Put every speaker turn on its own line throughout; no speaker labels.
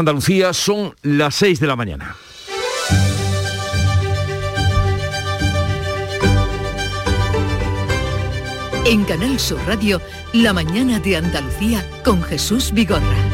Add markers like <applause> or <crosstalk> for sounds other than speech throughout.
Andalucía son las 6 de la mañana.
En Canal Sur Radio, La mañana de Andalucía con Jesús Vigorra.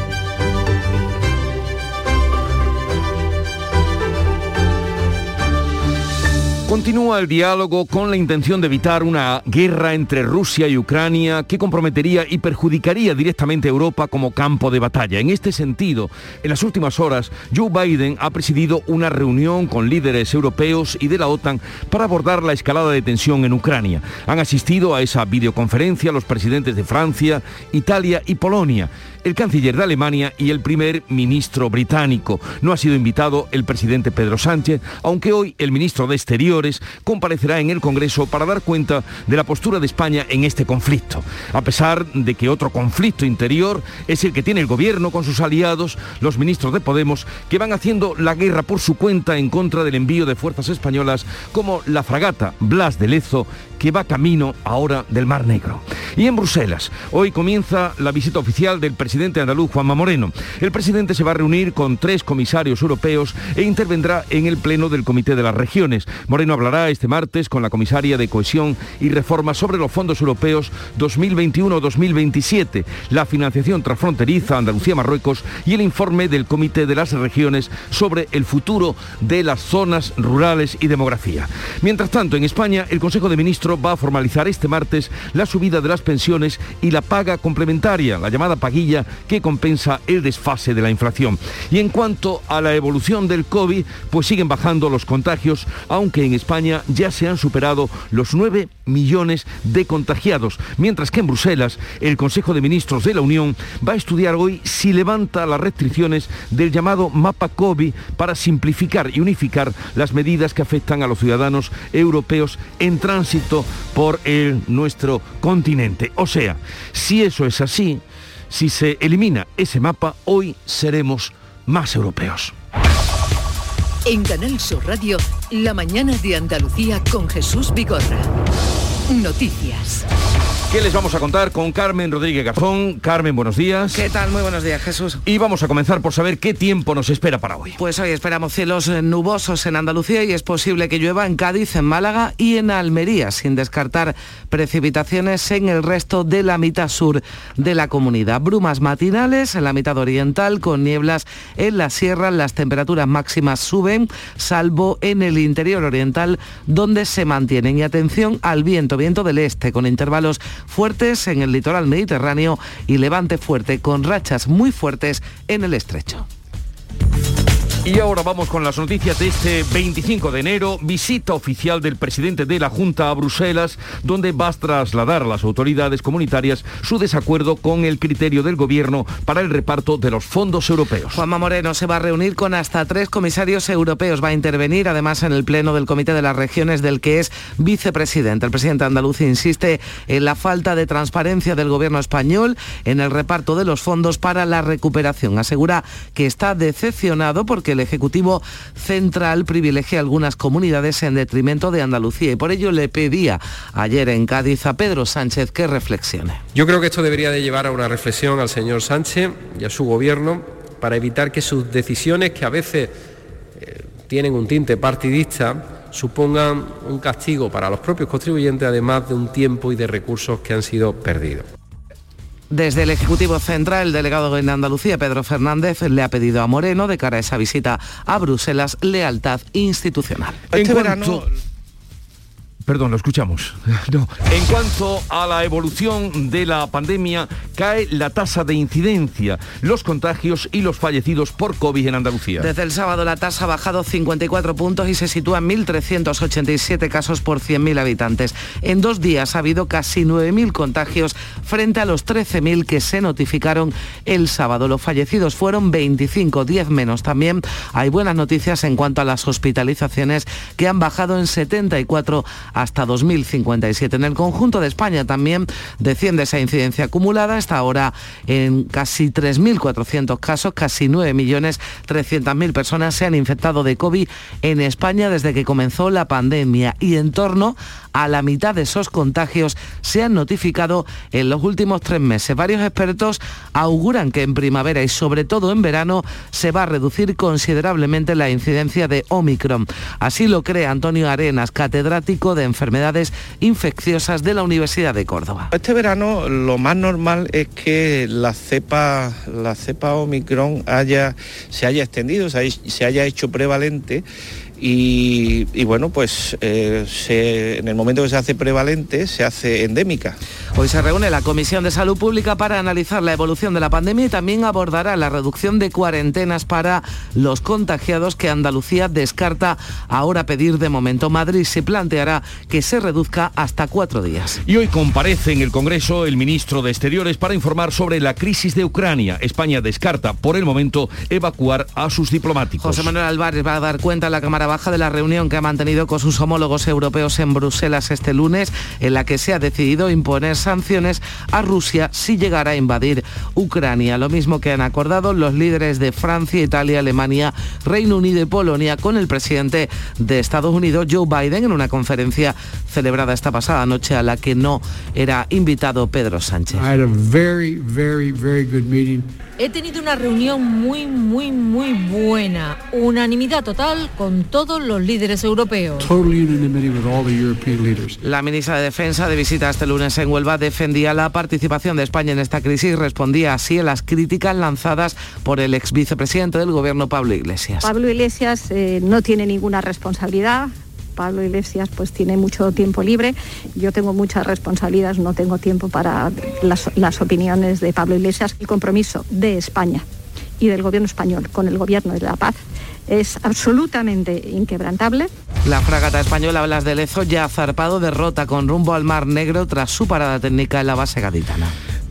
Continúa el diálogo con la intención de evitar una guerra entre Rusia y Ucrania que comprometería y perjudicaría directamente a Europa como campo de batalla. En este sentido, en las últimas horas, Joe Biden ha presidido una reunión con líderes europeos y de la OTAN para abordar la escalada de tensión en Ucrania. Han asistido a esa videoconferencia los presidentes de Francia, Italia y Polonia el canciller de Alemania y el primer ministro británico. No ha sido invitado el presidente Pedro Sánchez, aunque hoy el ministro de Exteriores comparecerá en el Congreso para dar cuenta de la postura de España en este conflicto. A pesar de que otro conflicto interior es el que tiene el gobierno con sus aliados, los ministros de Podemos, que van haciendo la guerra por su cuenta en contra del envío de fuerzas españolas como la fragata Blas de Lezo, que va camino ahora del Mar Negro. Y en Bruselas, hoy comienza la visita oficial del presidente andaluz Juanma Moreno. El presidente se va a reunir con tres comisarios europeos e intervendrá en el pleno del Comité de las Regiones. Moreno hablará este martes con la comisaria de Cohesión y Reforma sobre los fondos europeos 2021-2027, la financiación transfronteriza Andalucía-Marruecos y el informe del Comité de las Regiones sobre el futuro de las zonas rurales y demografía. Mientras tanto, en España, el Consejo de Ministros va a formalizar este martes la subida de las pensiones y la paga complementaria, la llamada paguilla que compensa el desfase de la inflación. Y en cuanto a la evolución del COVID, pues siguen bajando los contagios, aunque en España ya se han superado los 9 millones de contagiados, mientras que en Bruselas el Consejo de Ministros de la Unión va a estudiar hoy si levanta las restricciones del llamado mapa COVID para simplificar y unificar las medidas que afectan a los ciudadanos europeos en tránsito por el, nuestro continente. O sea, si eso es así, si se elimina ese mapa, hoy seremos más europeos.
En Canal Sur Radio, la mañana de Andalucía con Jesús Vigorra. Noticias.
¿Qué les vamos a contar con Carmen Rodríguez Garzón? Carmen, buenos días.
¿Qué tal? Muy buenos días, Jesús.
Y vamos a comenzar por saber qué tiempo nos espera para hoy.
Pues hoy esperamos cielos nubosos en Andalucía y es posible que llueva en Cádiz, en Málaga y en Almería, sin descartar precipitaciones en el resto de la mitad sur de la comunidad. Brumas matinales en la mitad oriental con nieblas en la sierra. Las temperaturas máximas suben, salvo en el interior oriental, donde se mantienen. Y atención al viento, viento del este, con intervalos fuertes en el litoral mediterráneo y levante fuerte con rachas muy fuertes en el estrecho.
Y ahora vamos con las noticias de este 25 de enero, visita oficial del presidente de la Junta a Bruselas, donde va a trasladar a las autoridades comunitarias su desacuerdo con el criterio del gobierno para el reparto de los fondos europeos.
Juanma Moreno se va a reunir con hasta tres comisarios europeos, va a intervenir además en el pleno del Comité de las Regiones del que es vicepresidente. El presidente andaluz insiste en la falta de transparencia del gobierno español en el reparto de los fondos para la recuperación. Asegura que está decepcionado porque el Ejecutivo Central privilegia algunas comunidades en detrimento de Andalucía y por ello le pedía ayer en Cádiz a Pedro Sánchez que reflexione.
Yo creo que esto debería de llevar a una reflexión al señor Sánchez y a su gobierno para evitar que sus decisiones, que a veces eh, tienen un tinte partidista, supongan un castigo para los propios contribuyentes, además de un tiempo y de recursos que han sido perdidos.
Desde el Ejecutivo Central, el delegado en Andalucía, Pedro Fernández, le ha pedido a Moreno, de cara a esa visita a Bruselas, lealtad institucional.
Este verano Perdón, lo escuchamos. <laughs> En cuanto a la evolución de la pandemia, cae la tasa de incidencia, los contagios y los fallecidos por COVID en Andalucía.
Desde el sábado la tasa ha bajado 54 puntos y se sitúa en 1.387 casos por 100.000 habitantes. En dos días ha habido casi 9.000 contagios frente a los 13.000 que se notificaron el sábado. Los fallecidos fueron 25, 10 menos. También hay buenas noticias en cuanto a las hospitalizaciones que han bajado en 74 hasta 2057. En el conjunto de España también desciende esa incidencia acumulada, está ahora en casi 3.400 casos, casi 9.300.000 personas se han infectado de COVID en España desde que comenzó la pandemia y en torno a la mitad de esos contagios se han notificado en los últimos tres meses. Varios expertos auguran que en primavera y sobre todo en verano se va a reducir considerablemente la incidencia de Omicron. Así lo cree Antonio Arenas, catedrático de enfermedades infecciosas de la Universidad de Córdoba.
Este verano lo más normal es que la cepa, la cepa Omicron haya, se haya extendido, se haya hecho prevalente y, bueno, pues eh, en el momento que se hace prevalente se hace endémica.
Hoy se reúne la Comisión de Salud Pública para analizar la evolución de la pandemia y también abordará la reducción de cuarentenas para los contagiados que Andalucía descarta ahora pedir de momento. Madrid se planteará que se reduzca hasta cuatro días.
Y hoy comparece en el Congreso el ministro de Exteriores para informar sobre la crisis de Ucrania. España descarta por el momento evacuar a sus diplomáticos.
José Manuel Álvarez va a dar cuenta en la Cámara Baja de la reunión que ha mantenido con sus homólogos europeos en Bruselas este lunes, en la que se ha decidido imponer sanciones a Rusia si llegara a invadir Ucrania. Lo mismo que han acordado los líderes de Francia, Italia, Alemania, Reino Unido y Polonia con el presidente de Estados Unidos, Joe Biden, en una conferencia celebrada esta pasada noche a la que no era invitado Pedro Sánchez.
He tenido una reunión muy, muy, muy buena. Unanimidad total con todos los líderes europeos.
La ministra de Defensa de visita este lunes en Huelva defendía la participación de España en esta crisis y respondía así a las críticas lanzadas por el ex vicepresidente del gobierno Pablo Iglesias.
Pablo Iglesias eh, no tiene ninguna responsabilidad Pablo Iglesias pues tiene mucho tiempo libre, yo tengo muchas responsabilidades, no tengo tiempo para las, opiniones de Pablo Iglesias. El compromiso de España y del gobierno español con el gobierno de la paz es absolutamente inquebrantable.
La fragata española Blas de Lezo ya ha zarpado derrota con rumbo al Mar Negro tras su parada técnica en la base gaditana.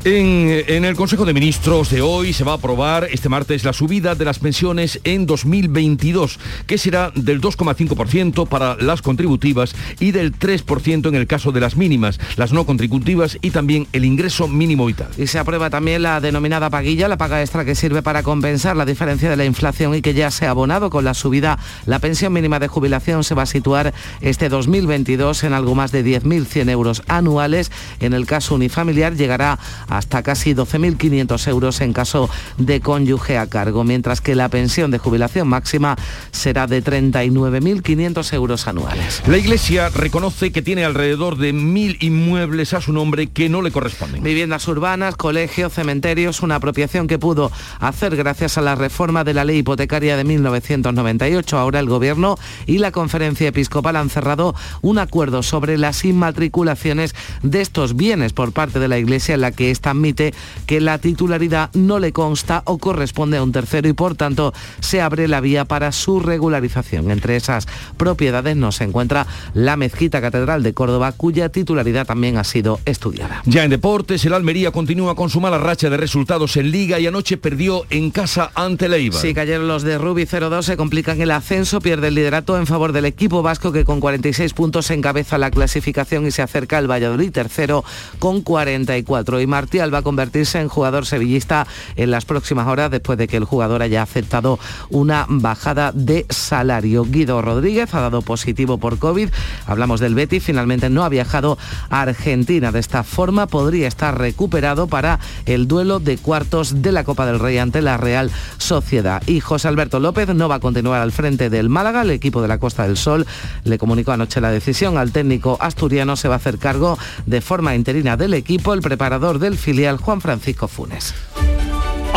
En, el Consejo de Ministros de hoy se va a aprobar este martes la subida de las pensiones en 2022, que será del 2,5% para las contributivas y del 3% en el caso de las mínimas, las no contributivas y también el ingreso mínimo vital.
Y se aprueba también la denominada paguilla, la paga extra que sirve para compensar la diferencia de la inflación y que ya se ha abonado con la subida. La pensión mínima de jubilación se va a situar este 2022 en algo más de 10.100 euros anuales. En el caso unifamiliar llegará a hasta casi 12.500 euros en caso de cónyuge a cargo, mientras que la pensión de jubilación máxima será de 39.500 euros anuales.
La Iglesia reconoce que tiene alrededor de mil inmuebles a su nombre que no le corresponden.
Viviendas urbanas, colegios, cementerios, una apropiación que pudo hacer gracias a la reforma de la ley hipotecaria de 1998. Ahora el Gobierno y la Conferencia Episcopal han cerrado un acuerdo sobre las inmatriculaciones de estos bienes por parte de la Iglesia en la que admite que la titularidad no le consta o corresponde a un tercero y por tanto se abre la vía para su regularización. Entre esas propiedades no se encuentra la Mezquita Catedral de Córdoba, cuya titularidad también ha sido estudiada.
Ya en deportes, el Almería continúa con su mala racha de resultados en Liga y anoche perdió en casa ante Leiva.
Sí, que ayer los de Rubi 0-2 se complican el ascenso, pierde el liderato en favor del equipo vasco que con 46 puntos encabeza la clasificación y se acerca al Valladolid tercero con 44. Y Martí va a convertirse en jugador sevillista en las próximas horas después de que el jugador haya aceptado una bajada de salario. Guido Rodríguez ha dado positivo por COVID. Hablamos del Betis, finalmente no ha viajado a Argentina. De esta forma podría estar recuperado para el duelo de cuartos de la Copa del Rey ante la Real Sociedad. Y José Alberto López no va a continuar al frente del Málaga. El equipo de la Costa del Sol le comunicó anoche la decisión al técnico asturiano. Se va a hacer cargo de forma interina del equipo el preparador del filial Juan Francisco Funes.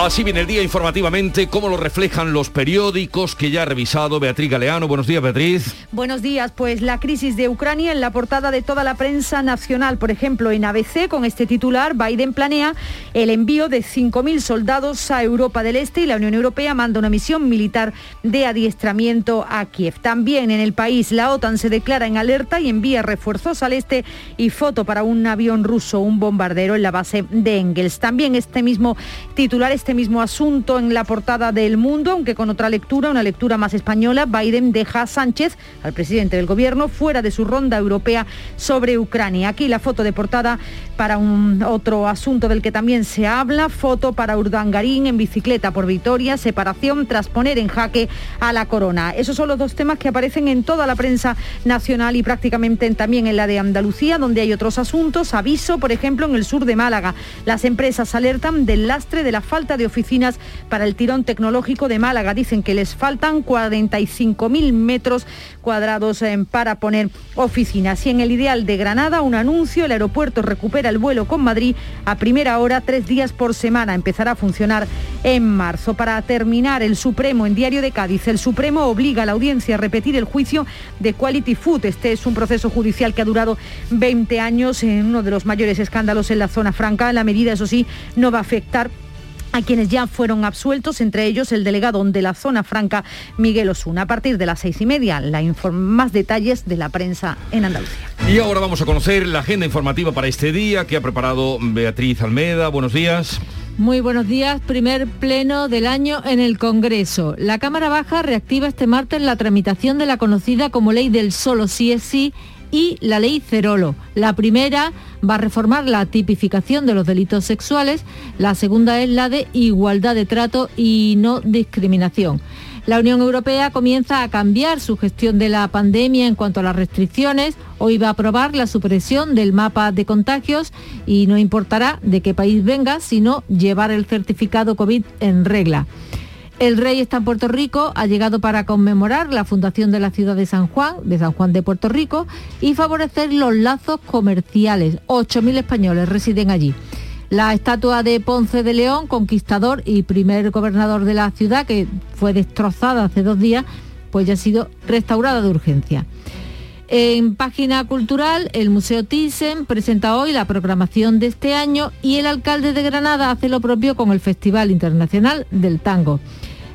Así viene el día informativamente, cómo lo reflejan los periódicos que ya ha revisado Beatriz Galeano. Buenos días, Beatriz.
Buenos días. Pues la crisis de Ucrania en la portada de toda la prensa nacional. Por ejemplo, en ABC, con este titular, Biden planea el envío de 5.000 soldados a Europa del Este y la Unión Europea manda una misión militar de adiestramiento a Kiev. También en el país, la OTAN se declara en alerta y envía refuerzos al este y foto para un avión ruso, un bombardero en la base de Engels. También este mismo titular está este mismo asunto en la portada del Mundo, aunque con otra lectura, una lectura más española. Biden deja a Sánchez, al presidente del gobierno, fuera de su ronda europea sobre Ucrania. Aquí la foto de portada para un otro asunto del que también se habla, foto para Urdangarín en bicicleta por Vitoria, separación tras poner en jaque a la corona. Esos son los dos temas que aparecen en toda la prensa nacional y prácticamente también en la de Andalucía, donde hay otros asuntos. Aviso, por ejemplo, en el sur de Málaga. Las empresas alertan del lastre de la falta de oficinas para el tirón tecnológico de Málaga. Dicen que les faltan 45.000 metros cuadrados eh, para poner oficinas. Y en el ideal de Granada, un anuncio, el aeropuerto recupera el vuelo con Madrid a primera hora, tres días por semana. Empezará a funcionar en marzo. Para terminar, el Supremo en Diario de Cádiz, el Supremo obliga a la audiencia a repetir el juicio de Quality Food. Este es un proceso judicial que ha durado 20 años en uno de los mayores escándalos en la zona franca. La medida, eso sí, no va a afectar a quienes ya fueron absueltos, entre ellos el delegado de la zona franca, Miguel Osuna. A partir de las seis y media, la más detalles de la prensa en Andalucía.
Y ahora vamos a conocer la agenda informativa para este día que ha preparado Beatriz Almeda. Buenos días.
Muy buenos días. Primer pleno del año en el Congreso. La Cámara Baja reactiva este martes la tramitación de la conocida como ley del solo sí es sí y la ley Cerolo. La primera va a reformar la tipificación de los delitos sexuales, la segunda es la de igualdad de trato y no discriminación. La Unión Europea comienza a cambiar su gestión de la pandemia en cuanto a las restricciones. Hoy va a aprobar la supresión del mapa de contagios y no importará de qué país venga, sino llevar el certificado COVID en regla. El rey está en Puerto Rico, ha llegado para conmemorar la fundación de la ciudad de San Juan, de San Juan de Puerto Rico, y favorecer los lazos comerciales. 8.000 españoles residen allí. La estatua de Ponce de León, conquistador y primer gobernador de la ciudad, que fue destrozada hace dos días, pues ya ha sido restaurada de urgencia. En página cultural, el Museo Thyssen presenta hoy la programación de este año y el alcalde de Granada hace lo propio con el Festival Internacional del Tango.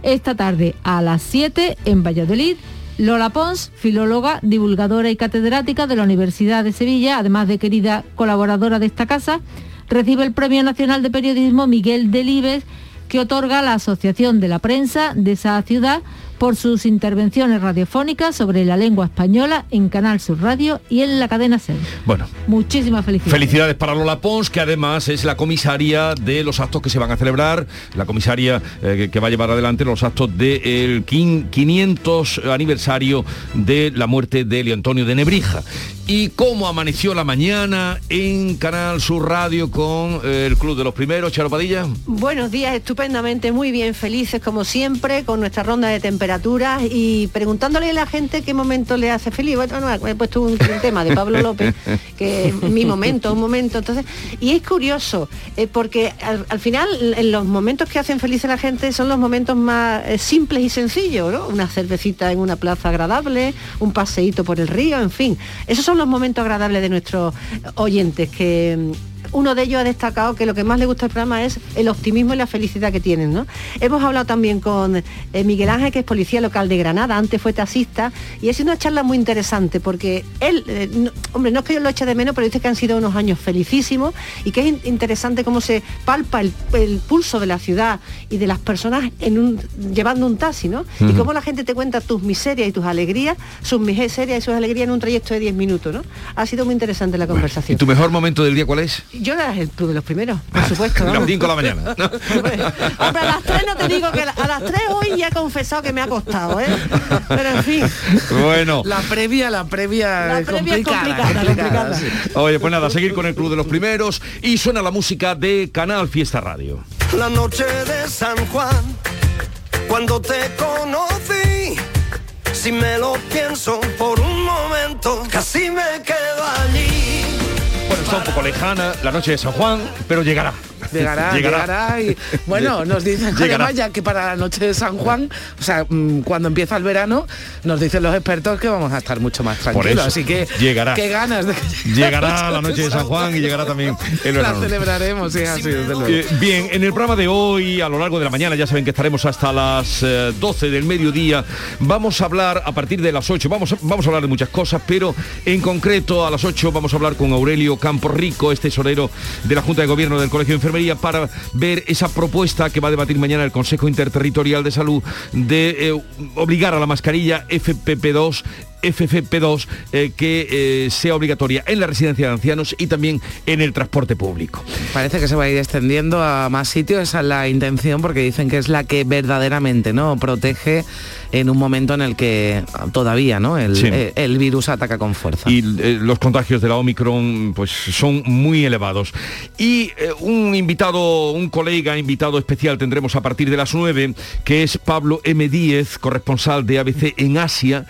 Esta tarde a las 7 en Valladolid, Lola Pons, filóloga, divulgadora y catedrática de la Universidad de Sevilla, además de querida colaboradora de esta casa, recibe el Premio Nacional de Periodismo Miguel Delibes, que otorga la Asociación de la Prensa de esa ciudad por sus intervenciones radiofónicas sobre la lengua española en Canal Sur Radio y en la cadena SER.
Bueno.
Muchísimas felicidades.
Felicidades para Lola Pons, que además es la comisaria de los actos que se van a celebrar, la comisaria eh, que va a llevar adelante los actos del 500 aniversario de la muerte de Elio Antonio de Nebrija. ¿Y cómo amaneció la mañana en Canal Sur Radio con eh, el Club de los Primeros, Charo Padilla?
Buenos días, estupendamente, muy bien, felices como siempre, con nuestra ronda de temperaturas y preguntándole a la gente qué momento le hace feliz. Bueno, no, he puesto un, tema de Pablo López, que es mi momento, un momento. Entonces, y es curioso, eh, porque al, final en los momentos que hacen feliz a la gente son los momentos más eh, simples y sencillos, ¿no? Una cervecita en una plaza agradable, un paseíto por el río, en fin. Esos son los momentos agradables de nuestros oyentes que uno de ellos ha destacado que lo que más le gusta al programa es el optimismo y la felicidad que tienen. ¿no? Hemos hablado también con eh, Miguel Ángel, que es policía local de Granada, antes fue taxista, y ha sido una charla muy interesante porque él, eh, hombre, no es que yo lo eche de menos, pero dice que han sido unos años felicísimos y que es interesante cómo se palpa el, pulso de la ciudad y de las personas en un, llevando un taxi, ¿no? Y cómo la gente te cuenta tus miserias y tus alegrías, sus miserias y sus alegrías en un trayecto de 10 minutos, ¿no? Ha sido muy interesante la conversación.
¿Y tu mejor momento del día cuál es?
Yo era el club de los primeros, por supuesto.
A las 5 de la mañana. <laughs>
Hombre, a las 3 no te digo que a las 3 hoy ya he confesado que me ha costado, ¿eh? Pero en fin.
Bueno.
La previa, la previa,
la previa complicada. Es complicada,
Oye, pues nada, seguir con el club de los primeros y suena la música de Canal Fiesta Radio.
La noche de San Juan, cuando te conocí, si me lo pienso por un momento, casi me quedo allí
un poco lejana, la noche de San Juan, pero llegará. <laughs>
Llegará, llegará. y bueno, <laughs> nos dicen además ya que para la noche de San Juan, o sea, mm, cuando empieza el verano, nos dicen los expertos que vamos a estar mucho más tranquilos. así que
llegará.
Qué ganas de que
Llegará la noche de San Juan y llegará también el verano.
La celebraremos, sí, así, desde luego. Eh,
bien, en el programa de hoy, a lo largo de la mañana, ya saben que estaremos hasta las 12 eh, del mediodía. Vamos a hablar a partir de las 8, vamos, vamos a hablar de muchas cosas, pero en concreto a las 8 vamos a hablar con Aurelio Camporrico, este tesorero de la Junta de Gobierno del Colegio de Para ver esa propuesta que va a debatir mañana el Consejo Interterritorial de Salud de eh, obligar a la mascarilla FPP2 FFP2 eh, que eh, sea obligatoria en la residencia de ancianos y también en el transporte público.
Parece que se va a ir extendiendo a más sitios, esa es la intención, porque dicen que es la que verdaderamente no protege en un momento en el que todavía ¿no? el, eh, el virus ataca con fuerza.
Y los contagios de la Omicron pues, son muy elevados. Y un invitado, un colega invitado especial tendremos a partir de las 9, que es Pablo M. Díez, corresponsal de ABC en Asia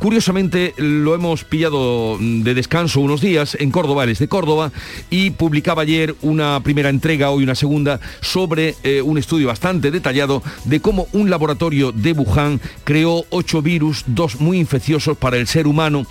Curiosamente lo hemos pillado de descanso unos días en Córdoba, él es de Córdoba, y publicaba ayer una primera entrega, hoy una segunda, sobre eh, un estudio bastante detallado de cómo un laboratorio de Wuhan creó ocho virus, dos muy infecciosos para el ser humano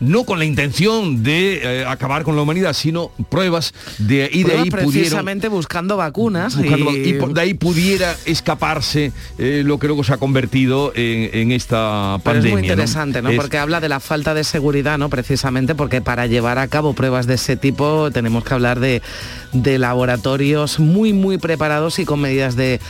no con la intención de eh, acabar con la humanidad, sino pruebas de
y de ahí precisamente buscando vacunas y...
de ahí pudiera escaparse eh, lo que luego se ha convertido en, esta pandemia.
es muy interesante, ¿no? Porque habla de la falta de seguridad, ¿no? Precisamente porque para llevar a cabo pruebas de ese tipo tenemos que hablar de, de laboratorios muy muy preparados y con medidas de,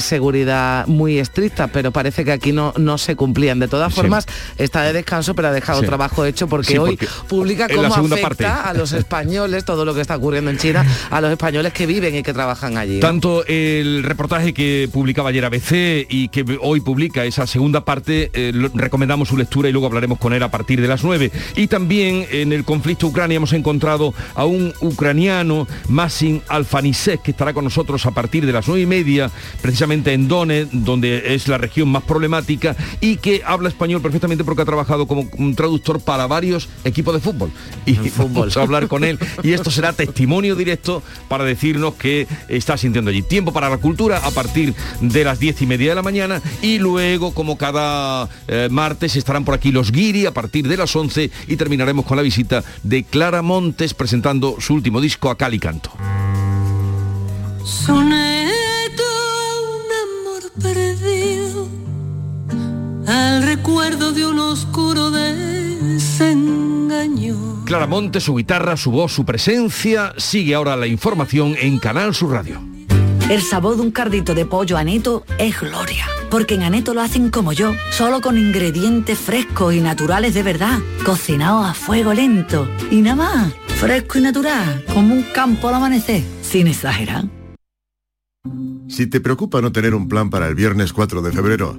seguridad muy estrictas, pero parece que aquí no, no se cumplían. De todas formas, está de descanso, pero ha dejado trabajo hecho porque, hoy publica cómo afecta a los españoles todo lo que está ocurriendo en China, a los españoles que viven y que trabajan allí.
Tanto el reportaje que publicaba ayer ABC y que hoy publica esa segunda parte, eh, recomendamos su lectura y luego hablaremos con él a partir de las 9. Y también en el conflicto Ucrania hemos encontrado a un ucraniano, Masin Alfanisek, que estará con nosotros a partir de las 9 y media, precisamente en Donetsk, donde es la región más problemática, y que habla español perfectamente porque ha trabajado como un traductor para varios equipos de fútbol. Y vamos a hablar con él. Y esto será testimonio directo para decirnos que está sintiendo allí. Tiempo para la cultura a partir de las diez y media de la mañana. Y luego, como cada eh, martes, estarán por aquí los guiri a partir de las 11 y terminaremos con la visita de Clara Montes presentando su último disco a Cali Canto.
Soneto un amor perdido al recuerdo de un oscuro de
Clara Monte, su guitarra, su voz, su presencia. Sigue ahora la información en Canal Sur Radio.
El sabor de un cardito de pollo aneto es gloria. Porque en Aneto lo hacen como yo, solo con ingredientes frescos y naturales de verdad, cocinados a fuego lento. Y nada más, fresco y natural, como un campo al amanecer, sin exagerar.
Si te preocupa no tener un plan para el viernes 4 de febrero,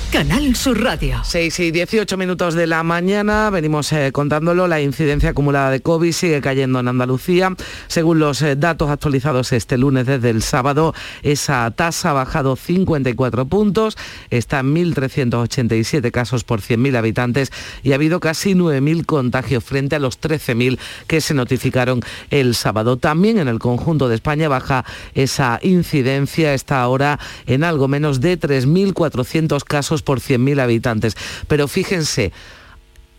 Canal Sur Radio.
6 y 18 minutos de la mañana, venimos eh, contándolo, la incidencia acumulada de COVID sigue cayendo en Andalucía. Según los eh, datos actualizados este lunes desde el sábado, esa tasa ha bajado 54 puntos, está en 1.387 casos por 100.000 habitantes y ha habido casi 9.000 contagios frente a los 13.000 que se notificaron el sábado. También en el conjunto de España baja esa incidencia, está ahora en algo menos de 3.400 casos por 100.000 habitantes. Pero fíjense,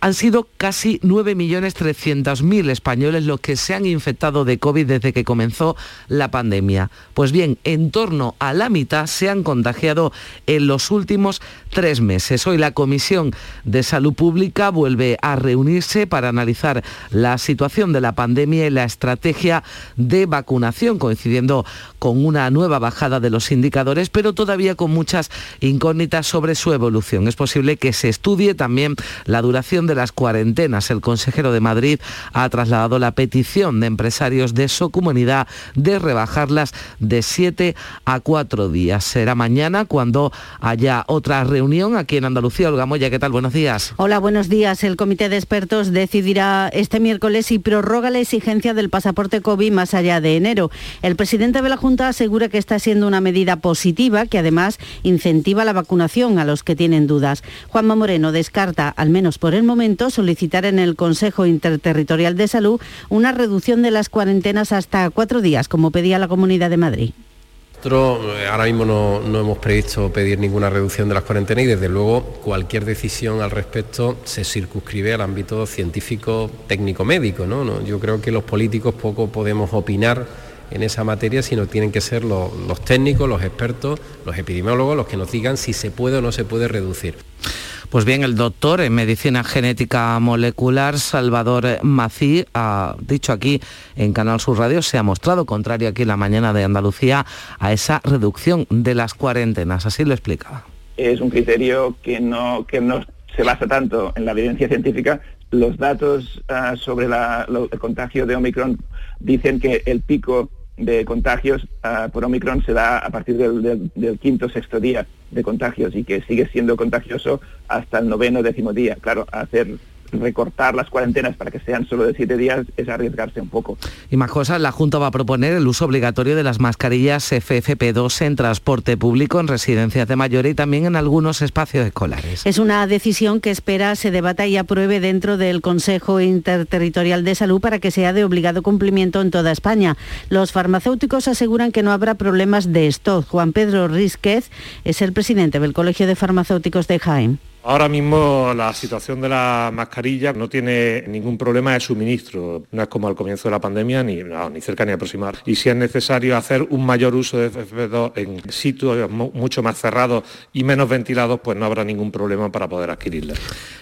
han sido casi 9.300.000 españoles los que se han infectado de COVID desde que comenzó la pandemia. Pues bien, en torno a la mitad se han contagiado en los últimos tres meses. Hoy la Comisión de Salud Pública vuelve a reunirse para analizar la situación de la pandemia y la estrategia de vacunación, coincidiendo con una nueva bajada de los indicadores, pero todavía con muchas incógnitas sobre su evolución. Es posible que se estudie también la duración de las cuarentenas. El consejero de Madrid ha trasladado la petición de empresarios de su comunidad de rebajarlas de 7 a 4 días. Será mañana cuando haya otra reunión aquí en Andalucía. Olga Moya, ¿qué tal? Buenos días.
Hola, buenos días. El comité de expertos decidirá este miércoles si prorroga la exigencia del pasaporte COVID más allá de enero. El presidente de la Junta asegura que está siendo una medida positiva que además incentiva la vacunación a los que tienen dudas. Juanma Moreno descarta, al menos por el momento, solicitar en el Consejo Interterritorial de Salud una reducción de las cuarentenas hasta cuatro días, como pedía la Comunidad de Madrid.
Nosotros eh, ahora mismo no, hemos previsto pedir ninguna reducción de las cuarentenas y desde luego cualquier decisión al respecto se circunscribe al ámbito científico, técnico, médico. ¿no? Yo creo que los políticos poco podemos opinar en esa materia, sino tienen que ser los técnicos, los expertos, los epidemiólogos los que nos digan si se puede o no se puede reducir.
Pues bien, el doctor en medicina genética molecular, Salvador Mací, ha dicho aquí en Canal Sur Radio, se ha mostrado contrario aquí en la mañana de Andalucía a esa reducción de las cuarentenas. Así lo explicaba.
Es un criterio que no, que no se basa tanto en la evidencia científica. Los datos uh, sobre la, el contagio de Omicron dicen que el pico de contagios uh, por Omicron se da a partir del, del, quinto sexto día de contagios y que sigue siendo contagioso hasta el noveno décimo día. Claro, hacer recortar las cuarentenas para que sean solo de siete días es arriesgarse un poco.
Y más cosas, la Junta va a proponer el uso obligatorio de las mascarillas FFP2 en transporte público, en residencias de mayores y también en algunos espacios escolares.
Es una decisión que espera se debata y apruebe dentro del Consejo Interterritorial de Salud para que sea de obligado cumplimiento en toda España. Los farmacéuticos aseguran que no habrá problemas de stock. Juan Pedro Rizquez es el presidente del Colegio de Farmacéuticos de Jaén.
Ahora mismo la situación de la mascarilla no tiene ningún problema de suministro, no es como al comienzo de la pandemia, ni, no, ni cerca ni aproximar. Y si es necesario hacer un mayor uso de FFP2 en sitios mucho más cerrados y menos ventilados, pues no habrá ningún problema para poder adquirirla.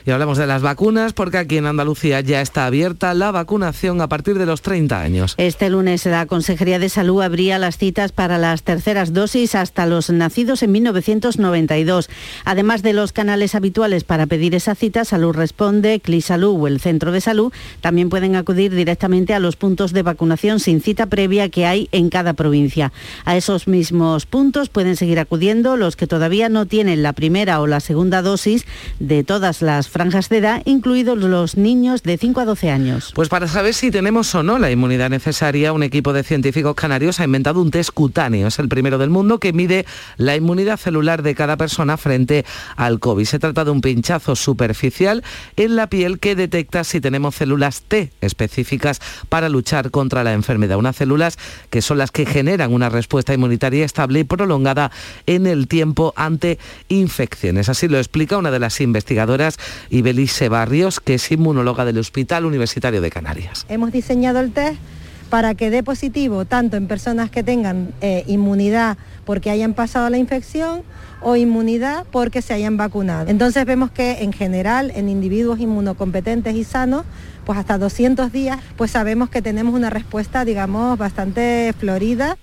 Y hablamos de las vacunas porque aquí en Andalucía ya está abierta la vacunación a partir de los 30 años.
Este lunes la Consejería de Salud abría las citas para las terceras dosis hasta los nacidos en 1992. Además de los canales habituales para pedir esa cita, Salud Responde, CliSalud o el Centro de Salud también pueden acudir directamente a los puntos de vacunación sin cita previa que hay en cada provincia. A esos mismos puntos pueden seguir acudiendo los que todavía no tienen la primera o la segunda dosis de todas las franjas de edad, incluidos los niños de 5 a 12 años.
Pues para saber si tenemos o no la inmunidad necesaria, un equipo de científicos canarios ha inventado un test cutáneo. Es el primero del mundo que mide la inmunidad celular de cada persona frente al COVID. Se trata de un pinchazo superficial en la piel que detecta si tenemos células T específicas para luchar contra la enfermedad. Unas células que son las que generan una respuesta inmunitaria estable y prolongada en el tiempo ante infecciones. Así lo explica una de las investigadoras, Ibelice Barrios, que es inmunóloga del Hospital Universitario de Canarias.
Hemos diseñado el test para que dé positivo tanto en personas que tengan eh, inmunidad porque hayan pasado la infección o inmunidad porque se hayan vacunado. Entonces vemos que en general en individuos inmunocompetentes y sanos, pues hasta 200 días, pues sabemos que tenemos una respuesta, digamos, bastante florida.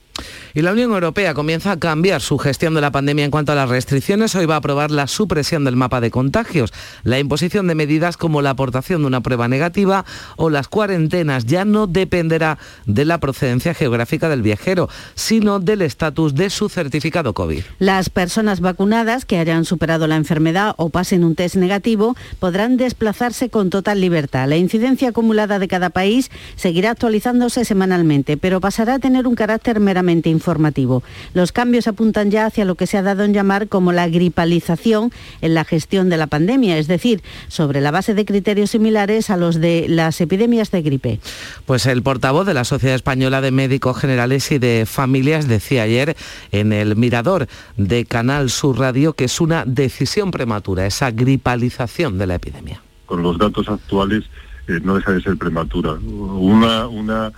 Y la Unión Europea comienza a cambiar su gestión de la pandemia en cuanto a las restricciones. Hoy va a aprobar la supresión del mapa de contagios, la imposición de medidas como la aportación de una prueba negativa o las cuarentenas. Ya no dependerá de la procedencia geográfica del viajero, sino del estatus de su certificado COVID.
Las personas vacunadas que hayan superado la enfermedad o pasen un test negativo podrán desplazarse con total libertad. La incidencia acumulada de cada país seguirá actualizándose semanalmente, pero pasará a tener un carácter meramente informativo. Los cambios apuntan ya hacia lo que se ha dado en llamar como la gripalización en la gestión de la pandemia, es decir, sobre la base de criterios similares a los de las epidemias de gripe.
Pues el portavoz de la Sociedad Española de Médicos Generales y de Familias decía ayer en el Mirador de Canal Sur Radio que es una decisión prematura, esa gripalización de la epidemia.
Con los datos actuales eh, no deja de ser prematura. Una, una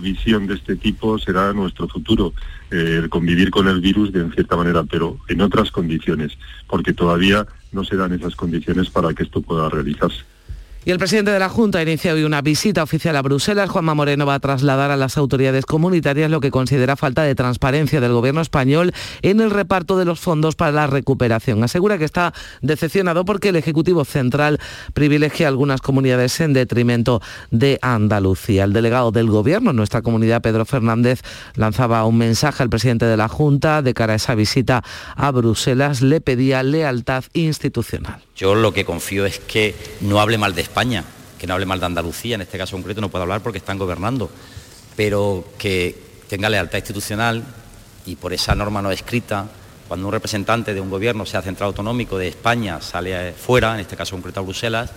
visión de este tipo será nuestro futuro, eh, convivir con el virus de en cierta manera, pero en otras condiciones, porque todavía no se dan esas condiciones para que esto pueda realizarse.
Y el presidente de la Junta inicia hoy una visita oficial a Bruselas. Juanma Moreno va a trasladar a las autoridades comunitarias lo que considera falta de transparencia del gobierno español en el reparto de los fondos para la recuperación. Asegura que está decepcionado porque el Ejecutivo Central privilegia algunas comunidades en detrimento de Andalucía. El delegado del gobierno nuestra comunidad, Pedro Fernández, lanzaba un mensaje al presidente de la Junta de cara a esa visita a Bruselas. Le pedía lealtad institucional.
Yo lo que confío es que no hable mal de España, que no hable mal de Andalucía, en este caso concreto no puedo hablar porque están gobernando, pero que tenga lealtad institucional y por esa norma no escrita, cuando un representante de un gobierno, sea central autonómico de España, sale fuera, en este caso concreto a Bruselas,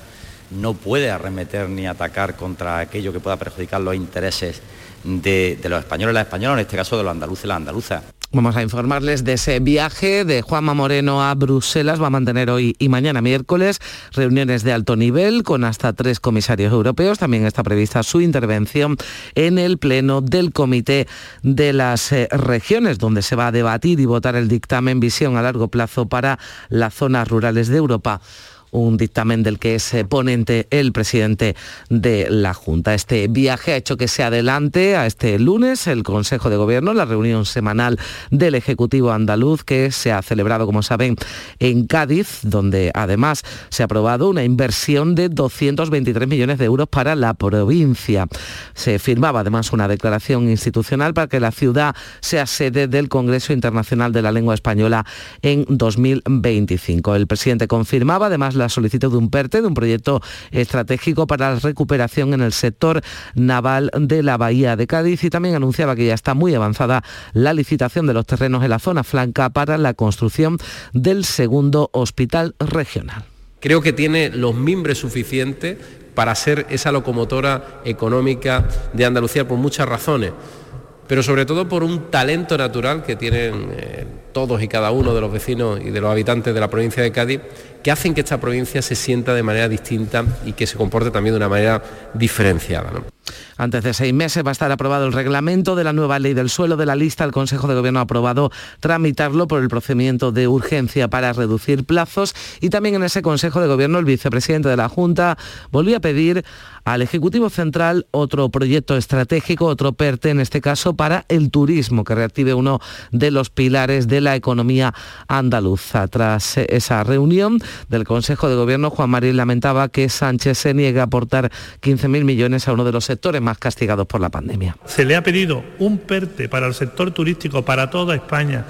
no puede arremeter ni atacar contra aquello que pueda perjudicar los intereses de, de los españoles y las españolas, en este caso de los andaluces y las andaluzas.
Vamos a informarles de ese viaje de Juanma Moreno a Bruselas. Va a mantener hoy y mañana miércoles reuniones de alto nivel con hasta tres comisarios europeos. También está prevista su intervención en el Pleno del Comité de las eh, Regiones, donde se va a debatir y votar el dictamen Visión a largo plazo para las zonas rurales de Europa un dictamen del que es eh, ponente el presidente de la Junta. Este viaje ha hecho que se adelante a este lunes el Consejo de Gobierno, la reunión semanal del Ejecutivo andaluz que se ha celebrado, como saben, en Cádiz, donde además se ha aprobado una inversión de 223 millones de euros para la provincia. Se firmaba además una declaración institucional para que la ciudad sea sede del Congreso Internacional de la Lengua Española en 2025. El presidente confirmaba además la solicitud de un PERTE, de un proyecto estratégico para la recuperación en el sector naval de la Bahía de Cádiz y también anunciaba que ya está muy avanzada la licitación de los terrenos en la zona flanca para la construcción del segundo hospital regional.
Creo que tiene los mimbres suficientes para ser esa locomotora económica de Andalucía por muchas razones pero sobre todo por un talento natural que tienen eh, todos y cada uno de los vecinos y de los habitantes de la provincia de Cádiz, que hacen que esta provincia se sienta de manera distinta y que se comporte también de una manera diferenciada.
Antes de seis meses va a estar aprobado el reglamento de la nueva ley del suelo de la lista. El Consejo de Gobierno ha aprobado tramitarlo por el procedimiento de urgencia para reducir plazos y también en ese Consejo de Gobierno el vicepresidente de la Junta volvió a pedir al Ejecutivo Central otro proyecto estratégico, otro PERTE en este caso para el turismo, que reactive uno de los pilares de la economía andaluza. Tras esa reunión del Consejo de Gobierno, Juan Marín lamentaba que Sánchez se niegue a aportar 15.000 millones a uno de los sectores más castigados por la pandemia.
Se le ha pedido un PERTE para el sector turístico, para toda España,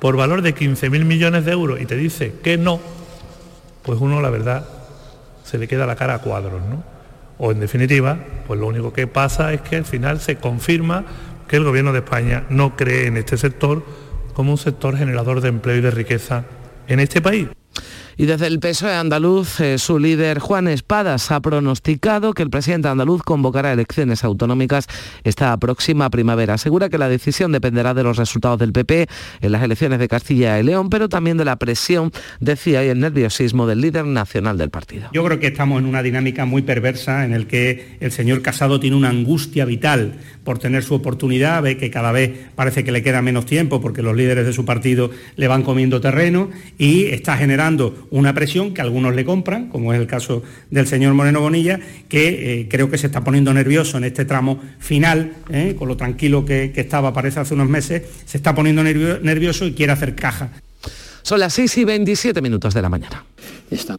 por valor de 15.000 millones de euros y te dice que no, pues uno la verdad se le queda la cara a cuadros, ¿no? O en definitiva, pues lo único que pasa es que al final se confirma que el Gobierno de España no cree en este sector como un sector generador de empleo y de riqueza en este país.
Y desde el PSOE andaluz, eh, su líder Juan Espadas ha pronosticado que el presidente andaluz convocará elecciones autonómicas esta próxima primavera. Asegura que la decisión dependerá de los resultados del PP en las elecciones de Castilla y León, pero también de la presión, decía, y el nerviosismo del líder nacional del partido.
Yo creo que estamos en una dinámica muy perversa en el que el señor Casado tiene una angustia vital por tener su oportunidad, ve que cada vez parece que le queda menos tiempo porque los líderes de su partido le van comiendo terreno y está generando una presión que algunos le compran, como es el caso del señor Moreno Bonilla, que eh, creo que se está poniendo nervioso en este tramo final, eh, con lo tranquilo que, estaba, parece hace unos meses, se está poniendo nervioso y quiere hacer caja.
Son las 6 y 27 minutos de la mañana.
Está.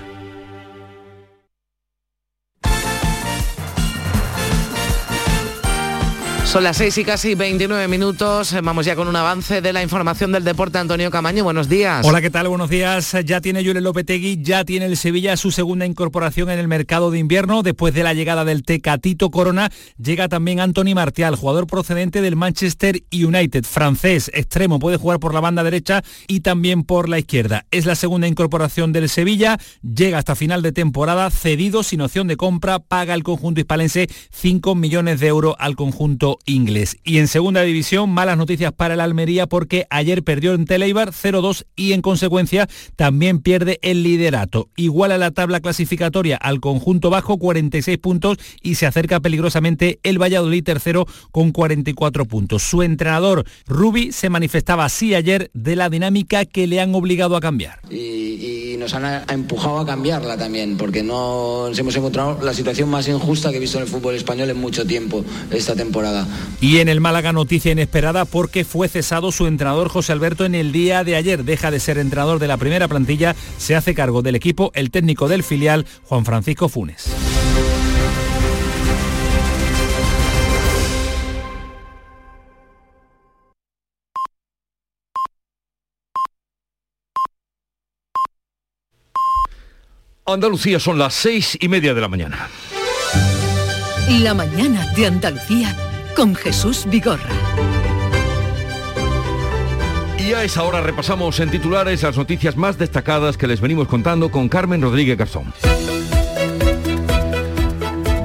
Son las 6 y casi 29 minutos. Vamos ya con un avance de la información del deporte. Antonio Camaño, buenos días.
Hola, ¿qué tal? Buenos días. Ya tiene Julio Lopetegui, ya tiene el Sevilla su segunda incorporación en el mercado de invierno. Después de la llegada del Tecatito Corona, llega también Anthony Martial, jugador procedente del Manchester United, francés, extremo, puede jugar por la banda derecha y también por la izquierda. Es la segunda incorporación del Sevilla, llega hasta final de temporada, cedido sin opción de compra, paga el conjunto hispalense 5 millones de euros al conjunto inglés. Y en segunda división, malas noticias para el Almería porque ayer perdió en Teleibar 0-2 y en consecuencia también pierde el liderato. Igual a la tabla clasificatoria al conjunto bajo 46 puntos y se acerca peligrosamente el Valladolid tercero con 44 puntos. Su entrenador Rubi se manifestaba así ayer de la dinámica que le han obligado a cambiar.
Y, nos han empujado a cambiarla también porque no nos hemos encontrado la situación más injusta que he visto en el fútbol español en mucho tiempo esta temporada.
Y en el Málaga noticia inesperada porque fue cesado su entrenador José Alberto en el día de ayer. Deja de ser entrenador de la primera plantilla, se hace cargo del equipo el técnico del filial Juan Francisco Funes.
Andalucía son las seis y media de la mañana.
La mañana de Andalucía con Jesús Vigorra.
Y a esa hora repasamos en titulares las noticias más destacadas que les venimos contando con Carmen Rodríguez Garzón.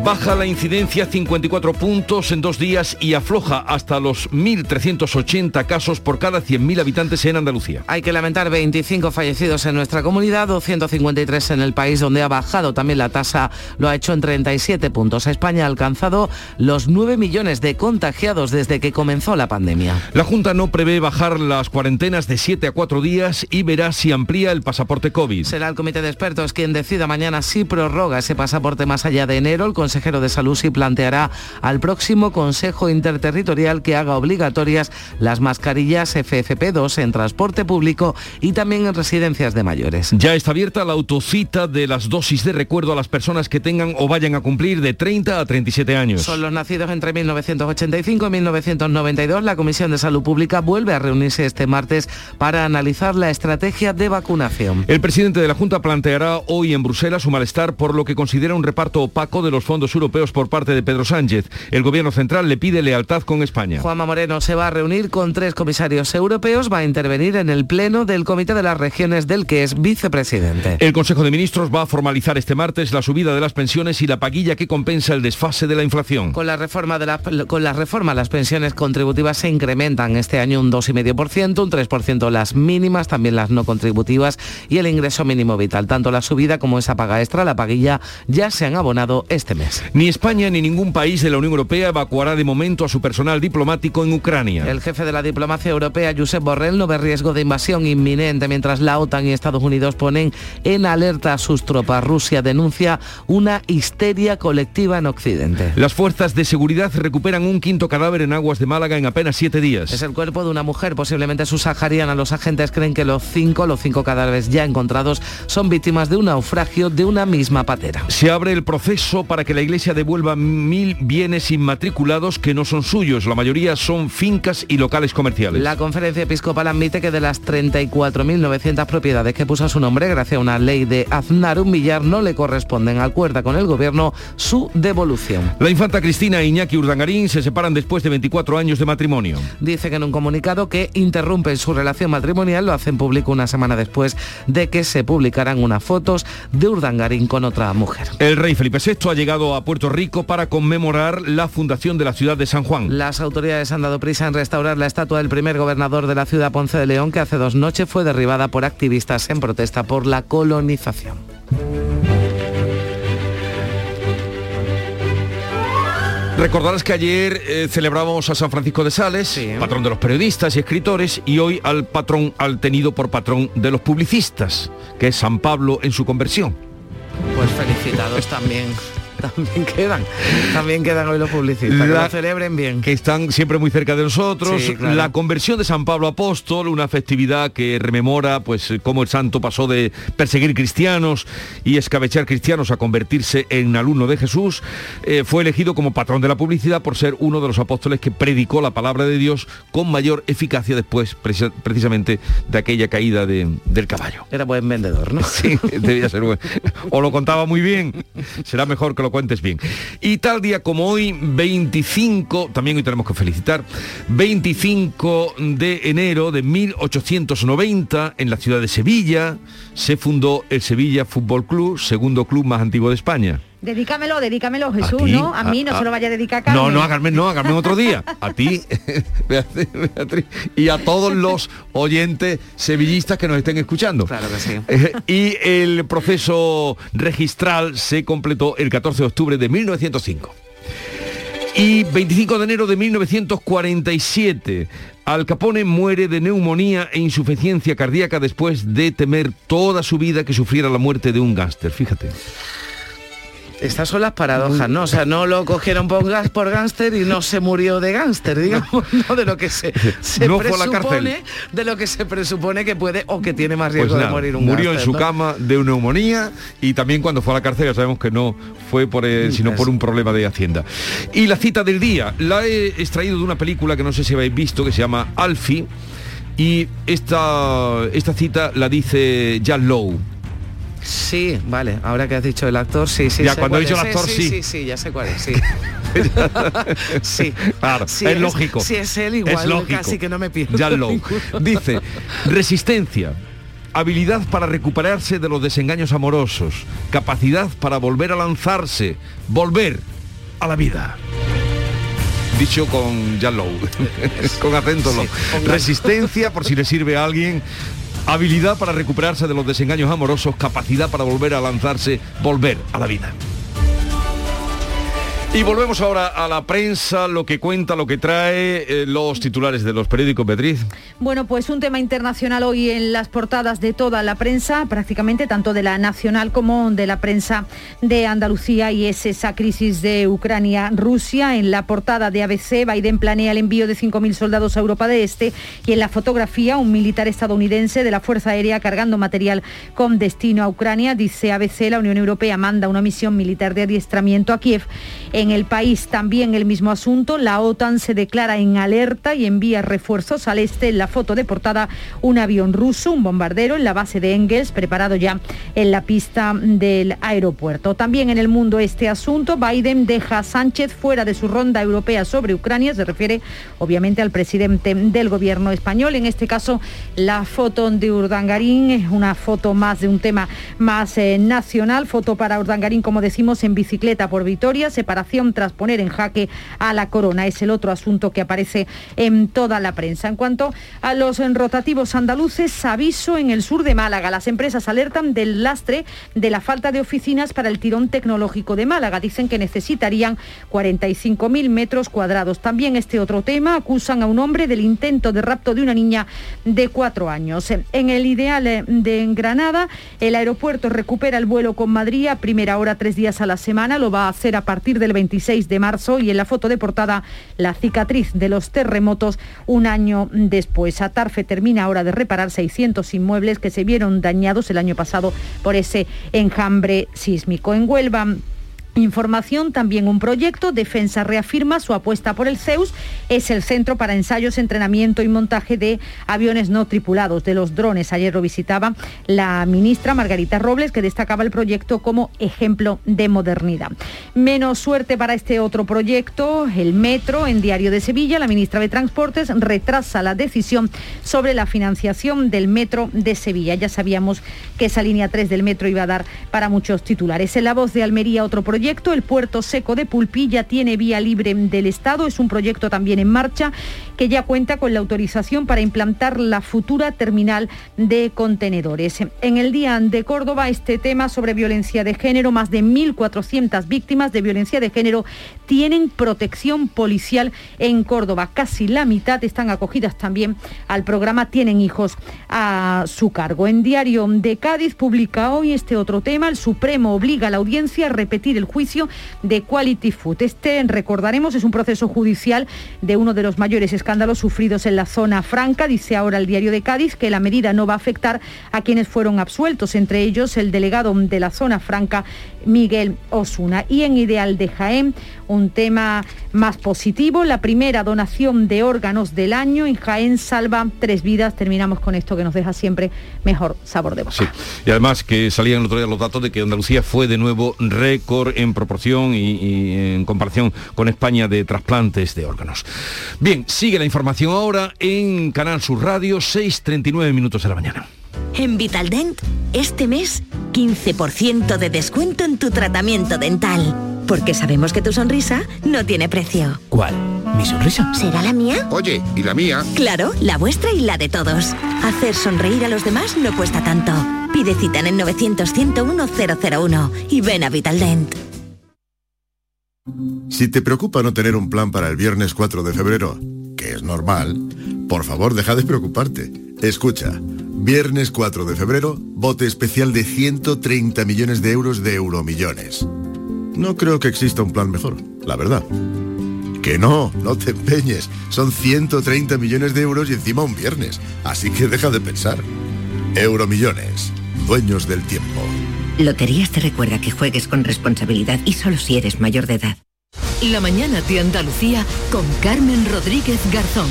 Baja la incidencia 54 puntos en dos días y afloja hasta los 1.380 casos por cada 100.000 habitantes en Andalucía.
Hay que lamentar 25 fallecidos en nuestra comunidad, 253 en el país donde ha bajado también la tasa, lo ha hecho en 37 puntos. España ha alcanzado los 9 millones de contagiados desde que comenzó la pandemia.
La Junta no prevé bajar las cuarentenas de 7 a 4 días y verá si amplía el pasaporte COVID.
Será el comité de expertos quien decida mañana si prorroga ese pasaporte más allá de enero. El consejero de Salud sí planteará al próximo Consejo Interterritorial que haga obligatorias las mascarillas FFP2 en transporte público y también en residencias de mayores.
Ya está abierta la autocita de las dosis de recuerdo a las personas que tengan o vayan a cumplir de 30 a 37 años.
Son los nacidos entre 1985 y 1992. La Comisión de Salud Pública vuelve a reunirse este martes para analizar la estrategia de vacunación.
El presidente de la Junta planteará hoy en Bruselas su malestar por lo que considera un reparto opaco de los fondos europeos por parte de Pedro Sánchez. El gobierno central le pide lealtad con España.
Juanma Moreno se va a reunir con tres comisarios europeos, va a intervenir en el pleno del Comité de las Regiones del que es vicepresidente.
El Consejo de Ministros va a formalizar este martes la subida de las pensiones y la paguilla que compensa el desfase de la inflación.
Con la reforma de la, con la reforma las pensiones contributivas se incrementan este año un 2,5%, un 3% las mínimas, también las no contributivas y el ingreso mínimo vital. Tanto la subida como esa paga extra, la paguilla, ya se han abonado este mes.
Ni España ni ningún país de la Unión Europea evacuará de momento a su personal diplomático en Ucrania.
El jefe de la diplomacia europea, Josep Borrell, no ve riesgo de invasión inminente mientras la OTAN y Estados Unidos ponen en alerta a sus tropas. Rusia denuncia una histeria colectiva en Occidente.
Las fuerzas de seguridad recuperan un quinto cadáver en aguas de Málaga en apenas siete días.
Es el cuerpo de una mujer, posiblemente subsahariana. Los agentes creen que los cinco, los cinco cadáveres ya encontrados, son víctimas de un naufragio de una misma patera.
Se abre el proceso para que la Iglesia devuelva mil bienes inmatriculados que no son suyos. La mayoría son fincas y locales comerciales.
La conferencia episcopal admite que de las 34.900 propiedades que puso a su nombre gracias a una ley de Aznar un millar no le corresponden. Acuerda con el gobierno su devolución.
La infanta Cristina e Iñaki Urdangarín se separan después de 24 años de matrimonio.
Dice que en un comunicado que interrumpen su relación matrimonial lo hacen público una semana después de que se publicaran unas fotos de Urdangarín con otra mujer.
El rey Felipe VI ha llegado a Puerto Rico para conmemorar la fundación de la ciudad de San Juan.
Las autoridades han dado prisa en restaurar la estatua del primer gobernador de la ciudad Ponce de León que hace dos noches fue derribada por activistas en protesta por la colonización.
Recordarás que ayer eh, celebrábamos a San Francisco de Sales, sí. patrón de los periodistas y escritores, y hoy al patrón, al tenido por patrón de los publicistas, que es San Pablo en su conversión.
Pues felicitados también. <laughs> También quedan, también quedan hoy los publicistas, que lo celebren bien.
Que están siempre muy cerca de nosotros.
Sí, claro.
La conversión de San Pablo Apóstol, una festividad que rememora pues cómo el santo pasó de perseguir cristianos y escabechar cristianos a convertirse en alumno de Jesús, eh, fue elegido como patrón de la publicidad por ser uno de los apóstoles que predicó la palabra de Dios con mayor eficacia después precis precisamente de aquella caída de, del caballo.
Era buen vendedor, ¿no? <laughs>
Sí, debía ser buen. O lo contaba muy bien. Será mejor que cuentes bien. Y tal día como hoy, 25, también hoy tenemos que felicitar, 25 de enero de 1890, en la ciudad de Sevilla, se fundó el Sevilla Fútbol Club, segundo club más antiguo de España.
Dedícamelo, dedícamelo, Jesús, ¿no? A mí no se lo vaya a dedicar a Carmen.
No, no, a Carmen, no, a Carmen otro día. A ti, <laughs> <laughs> Beatriz, y a todos los oyentes sevillistas que nos estén escuchando.
Claro que sí.
Eh, y el proceso registral se completó el 14 de octubre de 1905. Y 25 de enero de 1947, Al Capone muere de neumonía e insuficiencia cardíaca después de temer toda su vida que sufriera la muerte de un gángster. Fíjate.
Estas son las paradojas, ¿no? O sea, no lo cogieron por, gas, por gángster y no se murió de gángster, digamos, ¿no? De lo que se, se
No
presupone, de lo que se presupone que puede o que tiene más
Pues
riesgo
nada,
de morir un
murió en su
¿no?
cama de neumonía y también cuando fue a la cárcel ya sabemos que no fue por el- sino por un problema de hacienda. Y la cita del día la he extraído de una película que no sé si habéis visto que se llama Alfie y esta esta cita la dice Jan Lowe.
Sí, vale, ahora que has dicho el actor, sí, sí.
Ya,
sé
cuando he dicho
es.
el actor,
sí.
sí.
Sí, sí, ya sé cuál es, sí. <laughs> sí.
Claro,
Sí,
es, lógico.
Si es él igual,
es lógico.
casi que no me pierdo.
Jan Lowe.
ninguno.
Dice, resistencia, habilidad para recuperarse de los desengaños amorosos, capacidad para volver a lanzarse, volver a la vida. Dicho con Jan Lowe, <laughs> con acento Lowe. Resistencia, por si le sirve a alguien, habilidad para recuperarse de los desengaños amorosos, capacidad para volver a lanzarse, volver a la vida. Y volvemos ahora a la prensa, lo que cuenta, lo que trae eh, los titulares de los periódicos, Beatriz.
Bueno, pues un tema internacional hoy en las portadas de toda la prensa, prácticamente tanto de la nacional como de la prensa de Andalucía y es esa crisis de Ucrania-Rusia. En la portada de ABC, Biden planea el envío de 5.000 soldados a Europa de Este y en la fotografía un militar estadounidense de la Fuerza Aérea cargando material con destino a Ucrania. Dice ABC, la Unión Europea manda una misión militar de adiestramiento a Kiev. El país también el mismo asunto, la OTAN se declara en alerta y envía refuerzos al este. En la foto de portada, un avión ruso, un bombardero en la base de Engels, preparado ya en la pista del aeropuerto. También en el mundo este asunto, Biden deja a Sánchez fuera de su ronda europea sobre Ucrania, se refiere obviamente al presidente del gobierno español. En este caso, la foto de Urdangarín es una foto más de un tema más eh, nacional, foto para Urdangarín, como decimos, en bicicleta por Vitoria, separación tras poner en jaque a la corona. Es el otro asunto que aparece en toda la prensa. En cuanto a los rotativos andaluces, aviso en el sur de Málaga. Las empresas alertan del lastre de la falta de oficinas para el tirón tecnológico de Málaga. Dicen que necesitarían 45.000 metros cuadrados. También este otro tema, acusan a un hombre del intento de rapto de una niña de cuatro años. En el ideal eh, de Granada, el aeropuerto recupera el vuelo con Madrid a primera hora tres días a la semana. Lo va a hacer a partir del 26 de marzo y en la foto de portada la cicatriz de los terremotos un año después. Atarfe termina ahora de reparar 600 inmuebles que se vieron dañados el año pasado por ese enjambre sísmico. En Huelva Información, también un proyecto. Defensa reafirma su apuesta por el CEUS. Es el centro para ensayos, entrenamiento y montaje de aviones no tripulados, de los drones. Ayer lo visitaba la ministra Margarita Robles, que destacaba el proyecto como ejemplo de modernidad. Menos suerte para este otro proyecto, el metro en Diario de Sevilla. La ministra de Transportes retrasa la decisión sobre la financiación del metro de Sevilla. Ya sabíamos que esa línea 3 del metro iba a dar para muchos titulares. En la voz de Almería, otro proyecto el puerto seco de Pulpilla tiene vía libre del Estado. Es un proyecto también en marcha que ya cuenta con la autorización para implantar la futura terminal de contenedores. En el día de Córdoba, este tema sobre violencia de género, más de 1.400 víctimas de violencia de género tienen protección policial en Córdoba. Casi la mitad están acogidas también al programa Tienen hijos a su cargo. En Diario de Cádiz publica hoy este otro tema. El Supremo obliga a la audiencia a repetir el juicio de Quality Food. Este, recordaremos, es un proceso judicial de uno de los mayores escándalos sufridos en la zona franca. Dice ahora el diario de Cádiz que la medida no va a afectar a quienes fueron absueltos, entre ellos el delegado de la zona franca, Miguel Osuna. Y en Ideal de Jaén, un tema más positivo, la primera donación de órganos del año en Jaén salva tres vidas. Terminamos con esto que nos deja siempre mejor sabor de boca.
Sí. Y además que salían el otro día los datos de que Andalucía fue de nuevo récord en proporción y, y en comparación con España de trasplantes de órganos. Bien, sigue la información ahora en Canal Sur Radio, 6.39 minutos de la mañana.
En Vitaldent, este mes, 15% de descuento en tu tratamiento dental. Porque sabemos que tu sonrisa no tiene precio.
¿Cuál? ¿Mi sonrisa?
¿Será la mía?
Oye, ¿y la mía?
Claro, la vuestra y la de todos. Hacer sonreír a los demás no cuesta tanto. Pide cita en el 900 101 001 y ven a Vitaldent.
Si te preocupa no tener un plan para el viernes 4 de febrero, que es normal, por favor deja de preocuparte. Escucha, viernes 4 de febrero, bote especial de 130 millones de euros de euromillones. No creo que exista un plan mejor, la verdad. Que no, no te empeñes. Son 130 millones de euros y encima un viernes. Así que deja de pensar. Euromillones, dueños del tiempo.
Loterías te recuerda que juegues con responsabilidad y solo si eres mayor de edad.
La mañana de Andalucía con Carmen Rodríguez Garzón.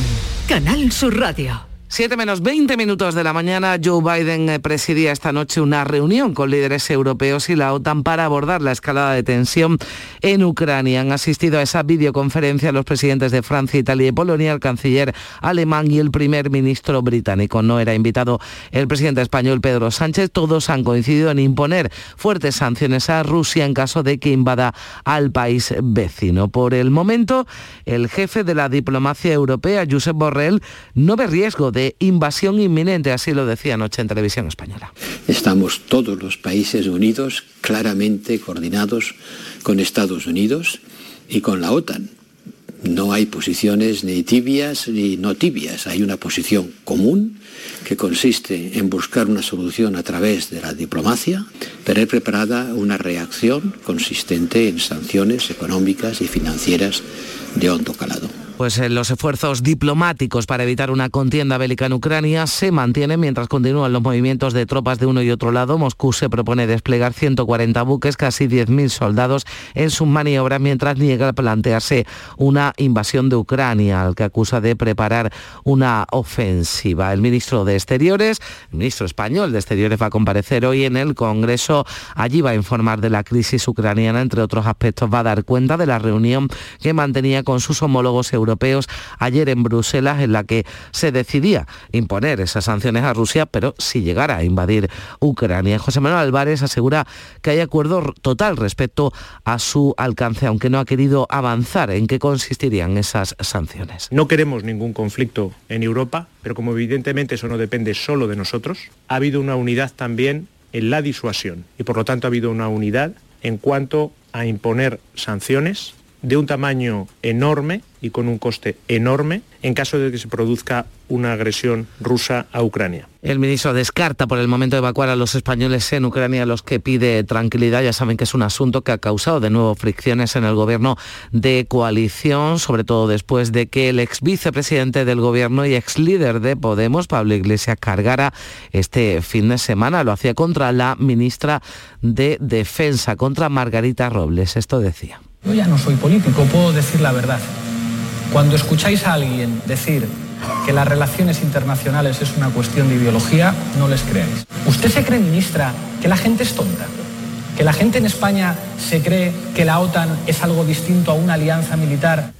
Canal Sur Radio.
7 menos 20 minutos de la mañana, Joe Biden eh, presidía esta noche una reunión con líderes europeos y la OTAN para abordar la escalada de tensión en Ucrania. Han asistido a esa videoconferencia los presidentes de Francia, Italia y Polonia, el canciller alemán y el primer ministro británico. No era invitado el presidente español Pedro Sánchez. Todos han coincidido en imponer fuertes sanciones a Rusia en caso de que invada al país vecino. Por el momento, el jefe de la diplomacia europea, Josep Borrell, no ve riesgo de invasión inminente, así lo decía anoche en televisión española.
Estamos todos los países unidos, claramente coordinados con Estados Unidos y con la OTAN. No hay posiciones ni tibias ni no tibias, hay una posición común que consiste en buscar una solución a través de la diplomacia, tener preparada una reacción consistente en sanciones económicas y financieras de hondo calado.
Pues eh, los esfuerzos diplomáticos para evitar una contienda bélica en Ucrania se mantienen mientras continúan los movimientos de tropas de uno y otro lado. Moscú se propone desplegar 140 buques, casi 10.000 soldados en sus maniobras mientras niega plantearse una invasión de Ucrania, al que acusa de preparar una ofensiva. El ministro de Exteriores, el ministro español de Exteriores va a comparecer hoy en el Congreso. Allí va a informar de la crisis ucraniana, entre otros aspectos va a dar cuenta de la reunión que mantenía con sus homólogos europeos europeos ayer en Bruselas en la que se decidía imponer esas sanciones a Rusia, pero si llegara a invadir Ucrania. José Manuel Álvarez asegura que hay acuerdo total respecto a su alcance, aunque no ha querido avanzar en qué consistirían esas sanciones.
No queremos ningún conflicto en Europa, pero como evidentemente eso no depende solo de nosotros, ha habido una unidad también en la disuasión y por lo tanto ha habido una unidad en cuanto a imponer sanciones de un tamaño enorme y con un coste enorme en caso de que se produzca una agresión rusa a Ucrania.
El ministro descarta por el momento evacuar a los españoles en Ucrania, los que pide tranquilidad. Ya saben que es un asunto que ha causado de nuevo fricciones en el gobierno de coalición, sobre todo después de que el ex vicepresidente del gobierno y ex líder de Podemos, Pablo Iglesias, cargara este fin de semana. Lo hacía contra la ministra de Defensa, contra Margarita Robles. Esto decía.
Yo ya no soy político, puedo decir la verdad. Cuando escucháis a alguien decir que las relaciones internacionales es una cuestión de ideología, no les creáis. ¿Usted se cree, ministra, que la gente es tonta? ¿Que la gente en España se cree que la OTAN es algo distinto a una alianza militar?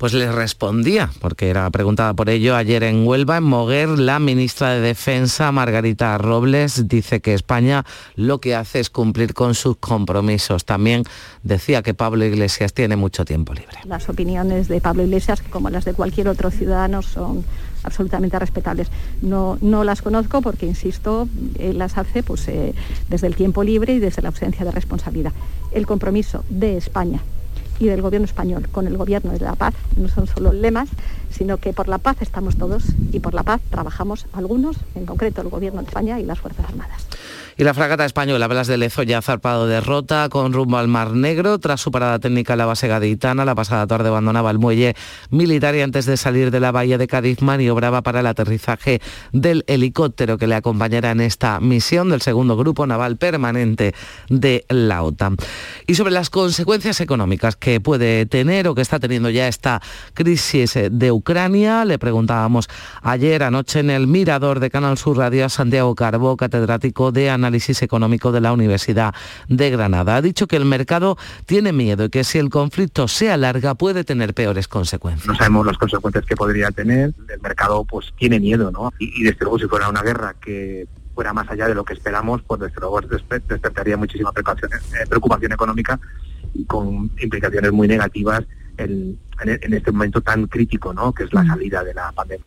Pues les respondía, porque era preguntada por ello ayer en Huelva, en Moguer, la ministra de Defensa, Margarita Robles, dice que España lo que hace es cumplir con sus compromisos. También decía que Pablo Iglesias tiene mucho tiempo libre.
Las opiniones de Pablo Iglesias, como las de cualquier otro ciudadano, son absolutamente respetables. No, no las conozco porque, insisto, las hace pues, eh, desde el tiempo libre y desde la ausencia de responsabilidad. El compromiso de España y del gobierno español. Con el gobierno de la paz no son solo lemas, sino que por la paz estamos todos y por la paz trabajamos algunos, en concreto el gobierno de España y las Fuerzas Armadas.
Y la fragata española Blas de Lezo ya ha zarpado derrota con rumbo al Mar Negro. Tras su parada técnica en la base gaditana, la pasada tarde abandonaba el muelle militar y antes de salir de la bahía de Cádiz maniobraba para el aterrizaje del helicóptero que le acompañará en esta misión del segundo grupo naval permanente de la OTAN. Y sobre las consecuencias económicas que puede tener o que está teniendo ya esta crisis de Ucrania, le preguntábamos ayer anoche en el Mirador de Canal Sur Radio a Santiago Carbo, catedrático de Análisis Económico de la Universidad de Granada. Ha dicho que el mercado tiene miedo y que si el conflicto se alarga puede tener peores consecuencias.
No sabemos las consecuencias que podría tener. El mercado pues tiene miedo, ¿no? Y, desde luego si fuera una guerra que
fuera más allá de lo que esperamos, pues desde luego despertaría muchísima eh, preocupación, económica y con implicaciones muy negativas en, en, este momento tan crítico, ¿no? que es la salida de la pandemia.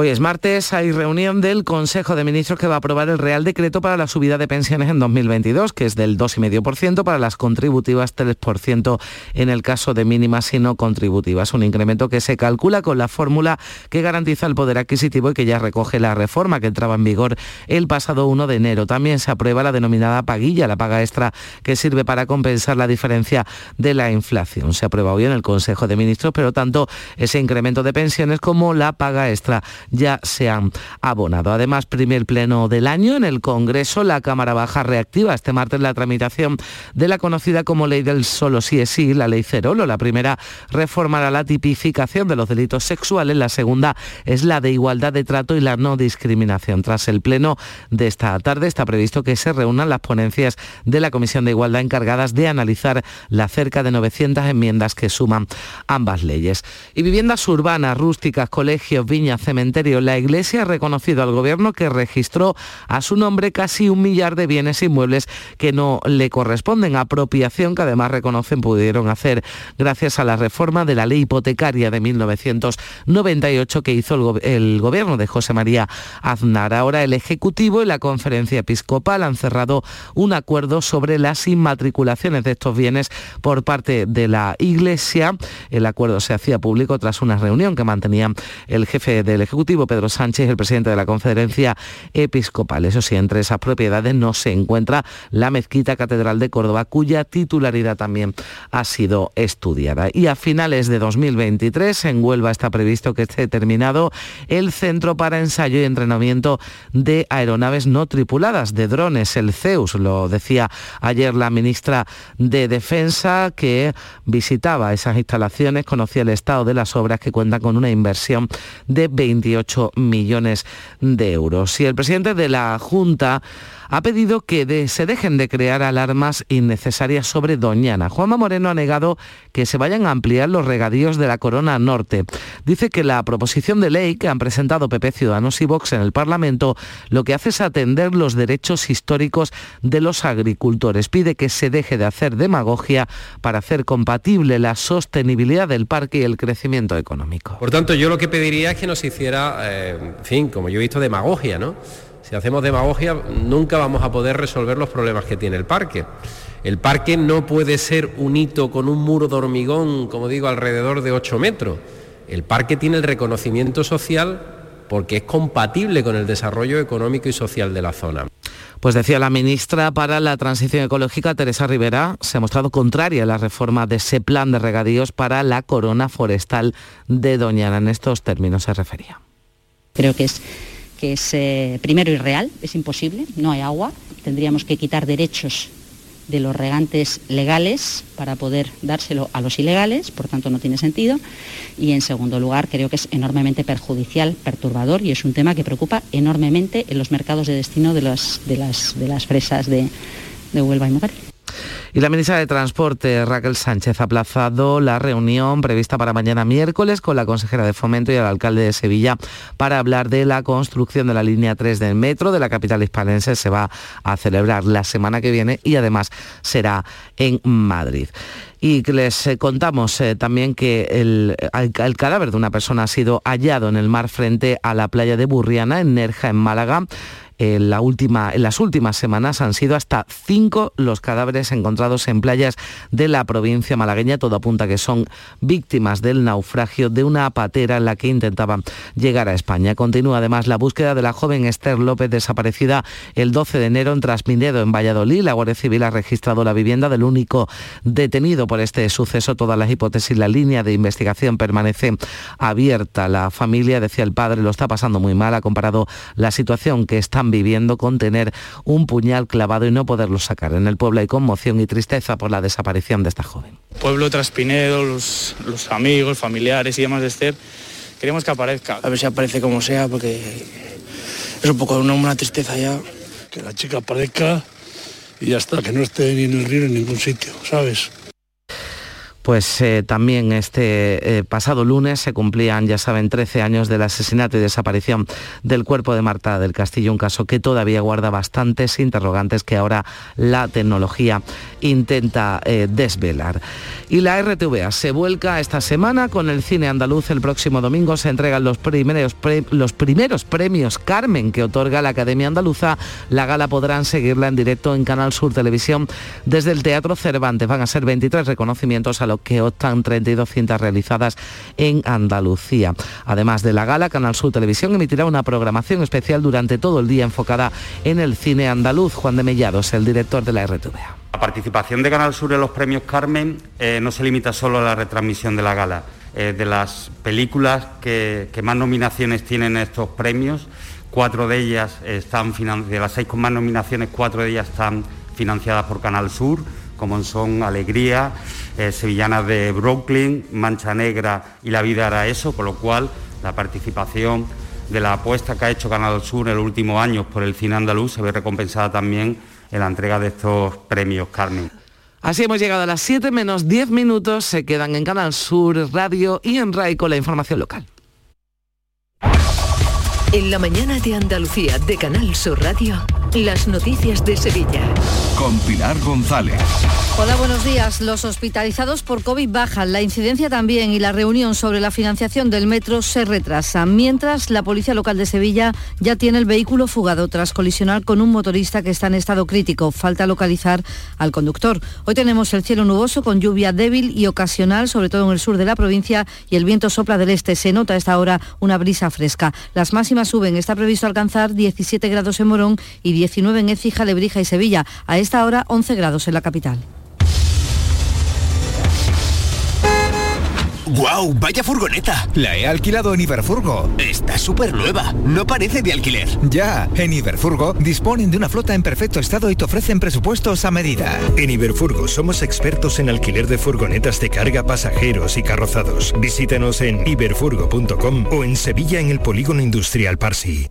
Hoy es martes, hay reunión del Consejo de Ministros que va a aprobar el Real Decreto para la subida de pensiones en 2022, que es del 2,5% para las contributivas, 3% en el caso de mínimas y no contributivas. Un incremento que se calcula con la fórmula que garantiza el poder adquisitivo y que ya recoge la reforma que entraba en vigor el pasado 1 de enero. También se aprueba la denominada paguilla, la paga extra que sirve para compensar la diferencia de la inflación. Se aprueba hoy en el Consejo de Ministros, pero tanto ese incremento de pensiones como la paga extra ya se han abonado. Además, primer pleno del año en el Congreso, la Cámara Baja reactiva este martes la tramitación de la conocida como ley del solo sí es sí, la ley Cerolo. La primera reformará la tipificación de los delitos sexuales, la segunda es la de igualdad de trato y la no discriminación. Tras el pleno de esta tarde está previsto que se reúnan las ponencias de la Comisión de Igualdad encargadas de analizar las cerca de 900 enmiendas que suman ambas leyes. Y viviendas urbanas, rústicas, colegios, viñas, cementerios, la Iglesia ha reconocido al Gobierno que registró a su nombre casi un millar de bienes inmuebles que no le corresponden, apropiación que además reconocen pudieron hacer gracias a la reforma de la ley hipotecaria de 1998 que hizo el, el Gobierno de José María Aznar. Ahora el Ejecutivo y la Conferencia Episcopal han cerrado un acuerdo sobre las inmatriculaciones de estos bienes por parte de la Iglesia. El acuerdo se hacía público tras una reunión que mantenía el jefe del Ejecutivo Pedro Sánchez, el presidente de la conferencia episcopal. Eso sí, entre esas propiedades no se encuentra la mezquita catedral de Córdoba, cuya titularidad también ha sido estudiada. Y a finales de 2023 en Huelva está previsto que esté terminado el Centro para Ensayo y Entrenamiento de Aeronaves No Tripuladas, de drones, el CEUS. Lo decía ayer la ministra de Defensa que visitaba esas instalaciones, conocía el estado de las obras que cuentan con una inversión de 20 millones de euros. Y el presidente de la Junta ha pedido que se dejen de crear alarmas innecesarias sobre Doñana. Juanma Moreno ha negado que se vayan a ampliar los regadíos de la Corona Norte. Dice que la proposición de ley que han presentado PP Ciudadanos y Vox en el Parlamento lo que hace es atender los derechos históricos de los agricultores. Pide que se deje de hacer demagogia para hacer compatible la sostenibilidad del parque y el crecimiento económico.
Por tanto, yo lo que pediría es que nos hiciera, eh, en fin, como yo he visto, demagogia, ¿no? Si hacemos demagogia, nunca vamos a poder resolver los problemas que tiene el parque. El parque no puede ser un hito con un muro de hormigón, como digo, alrededor de 8 metros. El parque tiene el reconocimiento social porque es compatible con el desarrollo económico y social de la zona.
Pues decía la ministra para la Transición Ecológica, Teresa Rivera, se ha mostrado contraria a la reforma de ese plan de regadíos para la corona forestal de Doñana. En estos términos se refería.
Creo que es que es eh, primero irreal, es imposible, no hay agua, tendríamos que quitar derechos de los regantes legales para poder dárselo a los ilegales, por tanto no tiene sentido. Y en segundo lugar, creo que es enormemente perjudicial, perturbador y es un tema que preocupa enormemente en los mercados de destino de las, de las, de las fresas de, de Huelva y Mujer.
Y la ministra de Transporte, Raquel Sánchez, ha aplazado la reunión prevista para mañana miércoles con la consejera de Fomento y el alcalde de Sevilla para hablar de la construcción de la línea 3 del metro de la capital hispanense. Se va a celebrar la semana que viene y además será en Madrid. Y les eh, contamos eh, también que el, el, cadáver de una persona ha sido hallado en el mar frente a la playa de Burriana, en Nerja, en Málaga en, las últimas semanas han sido hasta cinco los cadáveres encontrados en playas de la provincia malagueña. Todo apunta que son víctimas del naufragio de una patera en la que intentaban llegar a España. Continúa además la búsqueda de la joven Esther López desaparecida el 12 de enero en Trasminedo, en Valladolid. La Guardia Civil ha registrado la vivienda del único detenido por este suceso. Todas las hipótesis, la línea de investigación permanece abierta. La familia, decía el padre, lo está pasando muy mal. Ha comparado la situación que están viviendo con tener un puñal clavado y no poderlo sacar. En el pueblo hay conmoción y tristeza por la desaparición de esta joven.
Pueblo Traspinedo, los, los amigos, familiares y demás de Esther, queremos que aparezca.
A ver si aparece como sea, porque es un poco una, una tristeza ya.
Que la chica aparezca y ya está, que no esté ni en el río ni en ningún sitio, ¿sabes?
Pues eh, también este eh, pasado lunes se cumplían, ya saben, 13 años del asesinato y desaparición del cuerpo de Marta del Castillo, un caso que todavía guarda bastantes interrogantes que ahora la tecnología intenta eh, desvelar. Y la RTVA se vuelca esta semana con el cine andaluz. El próximo domingo se entregan los primeros, los primeros premios Carmen que otorga la Academia Andaluza. La gala podrán seguirla en directo en Canal Sur Televisión desde el Teatro Cervantes. Van a ser 23 reconocimientos a los que optan 32 cintas realizadas en Andalucía. Además de la gala, Canal Sur Televisión emitirá una programación especial durante todo el día enfocada en el cine andaluz. Juan de Mellados, el director de la RTVA.
La participación de Canal Sur en los premios Carmen eh, no se limita solo a la retransmisión de la gala. Eh, de las películas que, más nominaciones tienen estos premios, cuatro de ellas están de las seis con más nominaciones, cuatro de ellas están financiadas por Canal Sur, como son Alegría, eh, Sevillanas de Brooklyn, Mancha Negra y La vida era eso, con lo cual la participación de la apuesta que ha hecho Canal Sur en los últimos años por el cine andaluz se ve recompensada también en la entrega de estos premios, Carmen.
Así hemos llegado a las 7 menos 10 minutos. Se quedan en Canal Sur Radio y en RAI con la información local.
En la mañana de Andalucía de Canal Sur Radio. Las noticias de Sevilla.
Con Pilar González.
Hola, buenos días. Los hospitalizados por COVID bajan, la incidencia también y la reunión sobre la financiación del metro se retrasa, mientras la Policía Local de Sevilla ya tiene el vehículo fugado tras colisionar con un motorista que está en estado crítico. Falta localizar al conductor. Hoy tenemos el cielo nuboso con lluvia débil y ocasional, sobre todo en el sur de la provincia, y el viento sopla del este. Se nota a esta hora una brisa fresca. Las máximas suben. Está previsto alcanzar 17 grados en Morón y 19 en Écija, Lebrija y Sevilla. A esta hora 11 grados en la capital.
¡Guau! ¡Vaya furgoneta! La he alquilado en Iberfurgo. Está súper nueva. No parece de alquiler.
Ya, en Iberfurgo disponen de una flota en perfecto estado y te ofrecen presupuestos a medida.
En Iberfurgo somos expertos en alquiler de furgonetas de carga, pasajeros y carrozados. Visítanos en iberfurgo.com o en Sevilla en el Polígono Industrial Parsi.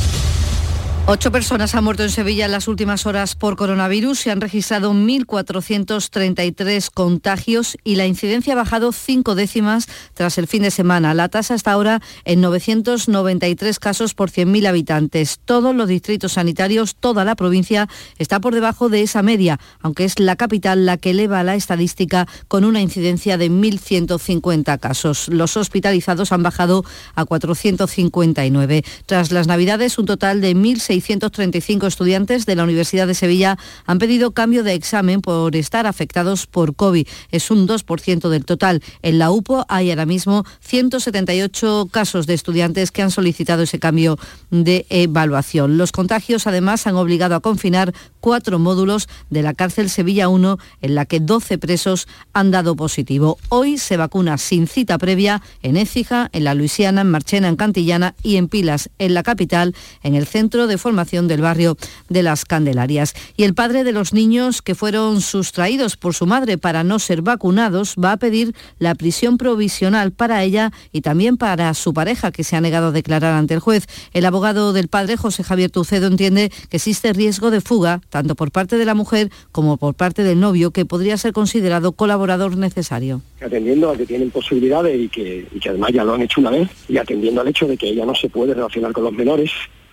Ocho personas han muerto en Sevilla en las últimas horas por coronavirus. Se han registrado 1.433 contagios y la incidencia ha bajado cinco décimas tras el fin de semana. La tasa está ahora en 993 casos por 100.000 habitantes. Todos los distritos sanitarios, toda la provincia está por debajo de esa media, aunque es la capital la que eleva la estadística con una incidencia de 1.150 casos. Los hospitalizados han bajado a 459. Tras las Navidades, un total de 1.600 635 estudiantes de la Universidad de Sevilla han pedido cambio de examen por estar afectados por COVID. Es un 2% del total. En la UPO hay ahora mismo 178 casos de estudiantes que han solicitado ese cambio de evaluación. Los contagios además han obligado a confinar cuatro módulos de la cárcel Sevilla 1 en la que 12 presos han dado positivo. Hoy se vacuna sin cita previa en Écija, en la Luisiana, en Marchena, en Cantillana y en Pilas, en la capital, en el centro de formación del barrio de las Candelarias. Y el padre de los niños que fueron sustraídos por su madre para no ser vacunados va a pedir la prisión provisional para ella y también para su pareja que se ha negado a declarar ante el juez. El abogado del padre, José Javier Tucedo, entiende que existe riesgo de fuga tanto por parte de la mujer como por parte del novio que podría ser considerado colaborador necesario.
Atendiendo a que tienen posibilidades y que, y que además ya lo han hecho una vez y atendiendo al hecho de que ella no se puede relacionar con los menores,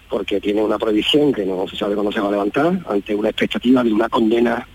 porque tiene una prohibición que no se sabe cuándo se va a levantar, ante una expectativa de una condena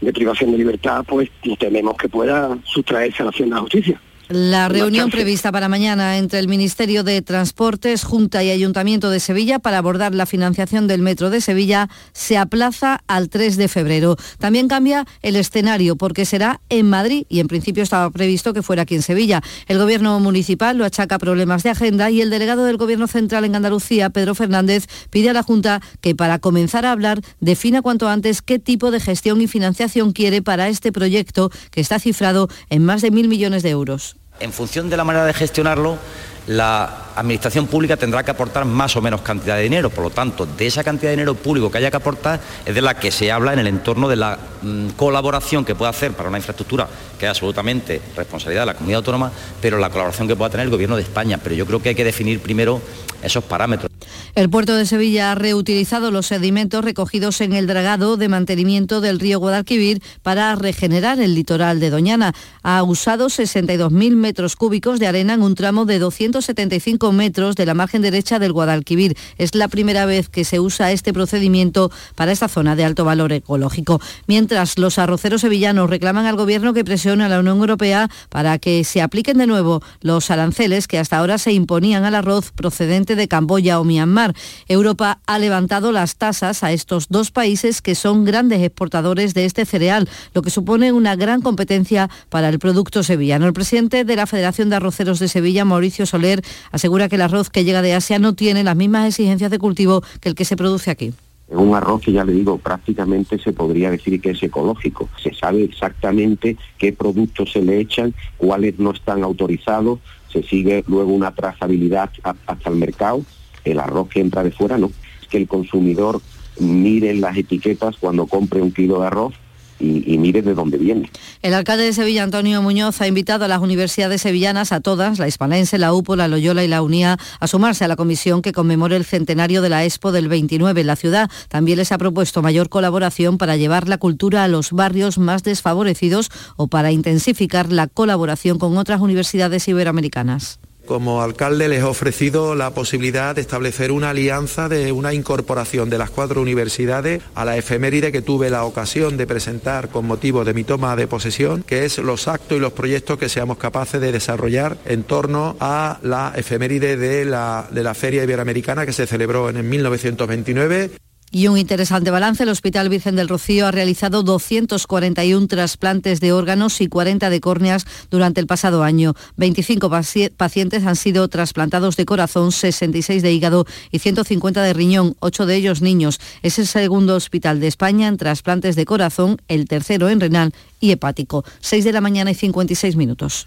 de privación de libertad, pues tememos que pueda sustraerse a la acción de la justicia.
La reunión prevista para mañana entre el Ministerio de Transportes, Junta y Ayuntamiento de Sevilla para abordar la financiación del Metro de Sevilla se aplaza al 3 de febrero. También cambia el escenario porque será en Madrid y en principio estaba previsto que fuera aquí en Sevilla. El Gobierno municipal lo achaca problemas de agenda y el delegado del Gobierno central en Andalucía, Pedro Fernández, pide a la Junta que para comenzar a hablar defina cuanto antes qué tipo de gestión y financiación quiere para este proyecto que está cifrado en más de mil millones de euros
en función de la manera de gestionarlo, la administración pública tendrá que aportar más o menos cantidad de dinero. Por lo tanto, de esa cantidad de dinero público que haya que aportar es de la que se habla en el entorno de la mm, colaboración que pueda hacer para una infraestructura que es absolutamente responsabilidad de la comunidad autónoma, pero la colaboración que pueda tener el Gobierno de España. Pero yo creo que hay que definir primero esos parámetros.
El puerto de Sevilla ha reutilizado los sedimentos recogidos en el dragado de mantenimiento del río Guadalquivir para regenerar el litoral de Doñana. Ha usado 62.000 metros cúbicos de arena en un tramo de 275 metros de la margen derecha del Guadalquivir. Es la primera vez que se usa este procedimiento para esta zona de alto valor ecológico. Mientras los arroceros sevillanos reclaman al Gobierno que presione a la Unión Europea para que se apliquen de nuevo los aranceles que hasta ahora se imponían al arroz procedente de Camboya o Myanmar. Europa ha levantado las tasas a estos dos países que son grandes exportadores de este cereal, lo que supone una gran competencia para el producto sevillano. El presidente de la Federación de Arroceros de Sevilla, Mauricio Soler, asegura que el arroz que llega de Asia no tiene las mismas exigencias de cultivo que el que se produce aquí.
Es un arroz que ya le digo, prácticamente se podría decir que es ecológico. Se sabe exactamente qué productos se le echan, cuáles no están autorizados, se sigue luego una trazabilidad hasta el mercado. El arroz que entra de fuera no. Que el consumidor mire las etiquetas cuando compre un kilo de arroz y, mire de dónde viene.
El alcalde de Sevilla, Antonio Muñoz, ha invitado a las universidades sevillanas, a todas, la Hispalense, la UPO, la Loyola y la UNIA, a sumarse a la comisión que conmemore el centenario de la Expo del 29 en la ciudad. También les ha propuesto mayor colaboración para llevar la cultura a los barrios más desfavorecidos o para intensificar la colaboración con otras universidades iberoamericanas.
Como alcalde les he ofrecido la posibilidad de establecer una alianza de una incorporación de las cuatro universidades a la efeméride que tuve la ocasión de presentar con motivo de mi toma de posesión, que es los actos y los proyectos que seamos capaces de desarrollar en torno a la efeméride de la, de la Feria Iberoamericana que se celebró en el 1929.
Y un interesante balance, el Hospital Virgen del Rocío ha realizado 241 trasplantes de órganos y 40 de córneas durante el pasado año. 25 pacientes han sido trasplantados de corazón, 66 de hígado y 150 de riñón, 8 de ellos niños. Es el segundo hospital de España en trasplantes de corazón, el tercero en renal y hepático. 6 de la mañana y 56 minutos.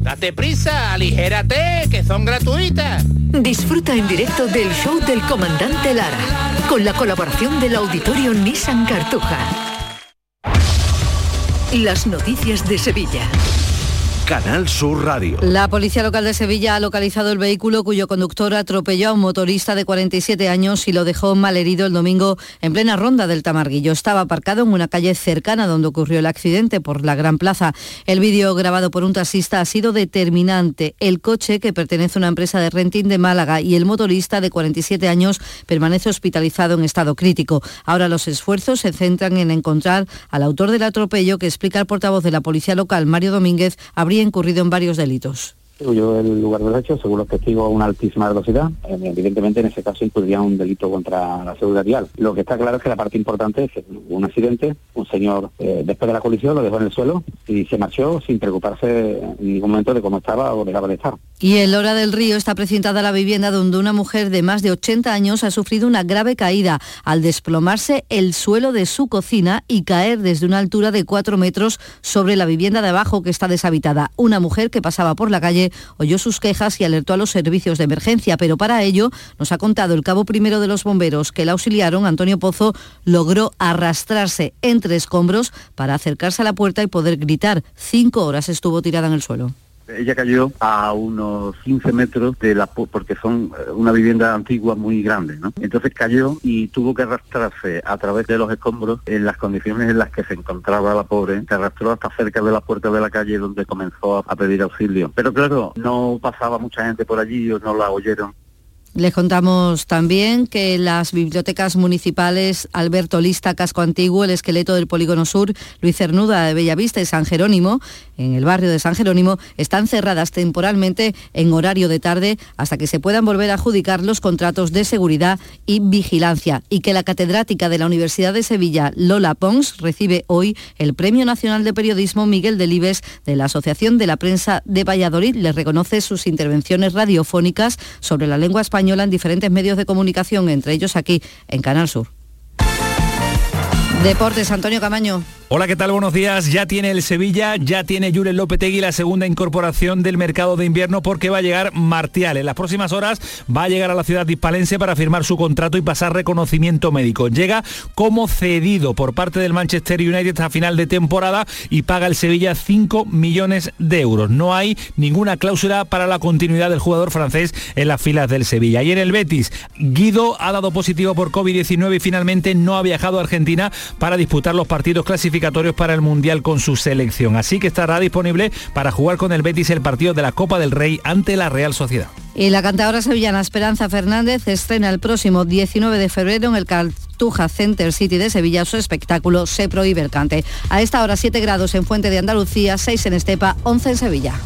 Date prisa, aligérate, que son gratuitas.
Disfruta en directo del show del comandante Lara, con la colaboración del auditorio Nissan Cartuja. Las noticias de Sevilla.
Canal Sur Radio.
La policía local de Sevilla ha localizado el vehículo cuyo conductor atropelló a un motorista de 47 años y lo dejó malherido el domingo en plena ronda del Tamarguillo. Estaba aparcado en una calle cercana donde ocurrió el accidente por la Gran Plaza. El vídeo grabado por un taxista ha sido determinante. El coche, que pertenece a una empresa de renting de Málaga, y el motorista de 47 años permanece hospitalizado en estado crítico. Ahora los esfuerzos se centran en encontrar al autor del atropello que explica el portavoz de la policía local, Mario Domínguez, habría incurrido en varios delitos.
Huyó el lugar del hecho, según los testigos, a una altísima velocidad. Eh, evidentemente, en ese caso incurría un delito contra la seguridad vial. Lo que está claro es que la parte importante es que hubo un accidente, un señor, eh, después de la colisión, lo dejó en el suelo y se marchó sin preocuparse en ningún momento de cómo estaba o dejaba de estar.
Y en Lora del Río está presentada la vivienda donde una mujer de más de 80 años ha sufrido una grave caída al desplomarse el suelo de su cocina y caer desde una altura de 4 metros sobre la vivienda de abajo que está deshabitada. Una mujer que pasaba por la calle oyó sus quejas y alertó a los servicios de emergencia, pero para ello, nos ha contado el cabo primero de los bomberos que la auxiliaron, Antonio Pozo, logró arrastrarse entre escombros para acercarse a la puerta y poder gritar. Cinco horas estuvo tirada en el suelo.
Ella cayó a unos 15 metros de la porque son eh, una vivienda antigua muy grande, ¿no? Entonces cayó y tuvo que arrastrarse a través de los escombros en las condiciones en las que se encontraba la pobre. Se arrastró hasta cerca de la puerta de la calle donde comenzó a pedir auxilio. Pero claro, no pasaba mucha gente por allí no la oyeron
Les contamos también que las bibliotecas municipales Alberto Lista, Casco Antiguo, el Esqueleto del Polígono Sur, Luis Cernuda de Bellavista y San Jerónimo, en el barrio de San Jerónimo, están cerradas temporalmente en horario de tarde hasta que se puedan volver a adjudicar los contratos de seguridad y vigilancia y que la catedrática de la Universidad de Sevilla, Lola Pons, recibe hoy el Premio Nacional de Periodismo Miguel Delibes de la Asociación de la Prensa de Valladolid. Le reconoce sus intervenciones radiofónicas sobre la lengua española en diferentes medios de comunicación, entre ellos aquí en Canal Sur. Deportes, Antonio Camaño.
Hola, ¿qué tal? Buenos días. Ya tiene el Sevilla, ya tiene Julen Lopetegui la segunda incorporación del mercado de invierno porque va a llegar Martial. En las próximas horas va a llegar a la ciudad hispalense para firmar su contrato y pasar reconocimiento médico. Llega como cedido por parte del Manchester United a final de temporada y paga el Sevilla 5 millones de euros. No hay ninguna cláusula para la continuidad del jugador francés en las filas del Sevilla. Y en el Betis, Guido ha dado positivo por COVID-19 y finalmente no ha viajado a Argentina para disputar los partidos clasificados para el Mundial con su selección. Así que estará disponible para jugar con el Betis el partido de la Copa del Rey ante la Real Sociedad.
Y la cantadora sevillana Esperanza Fernández estrena el próximo 19 de febrero en el Cartuja Center City de Sevilla su espectáculo Se prohíbe el cante. A esta hora 7 grados en Fuente de Andalucía, 6 en Estepa, 11 en Sevilla.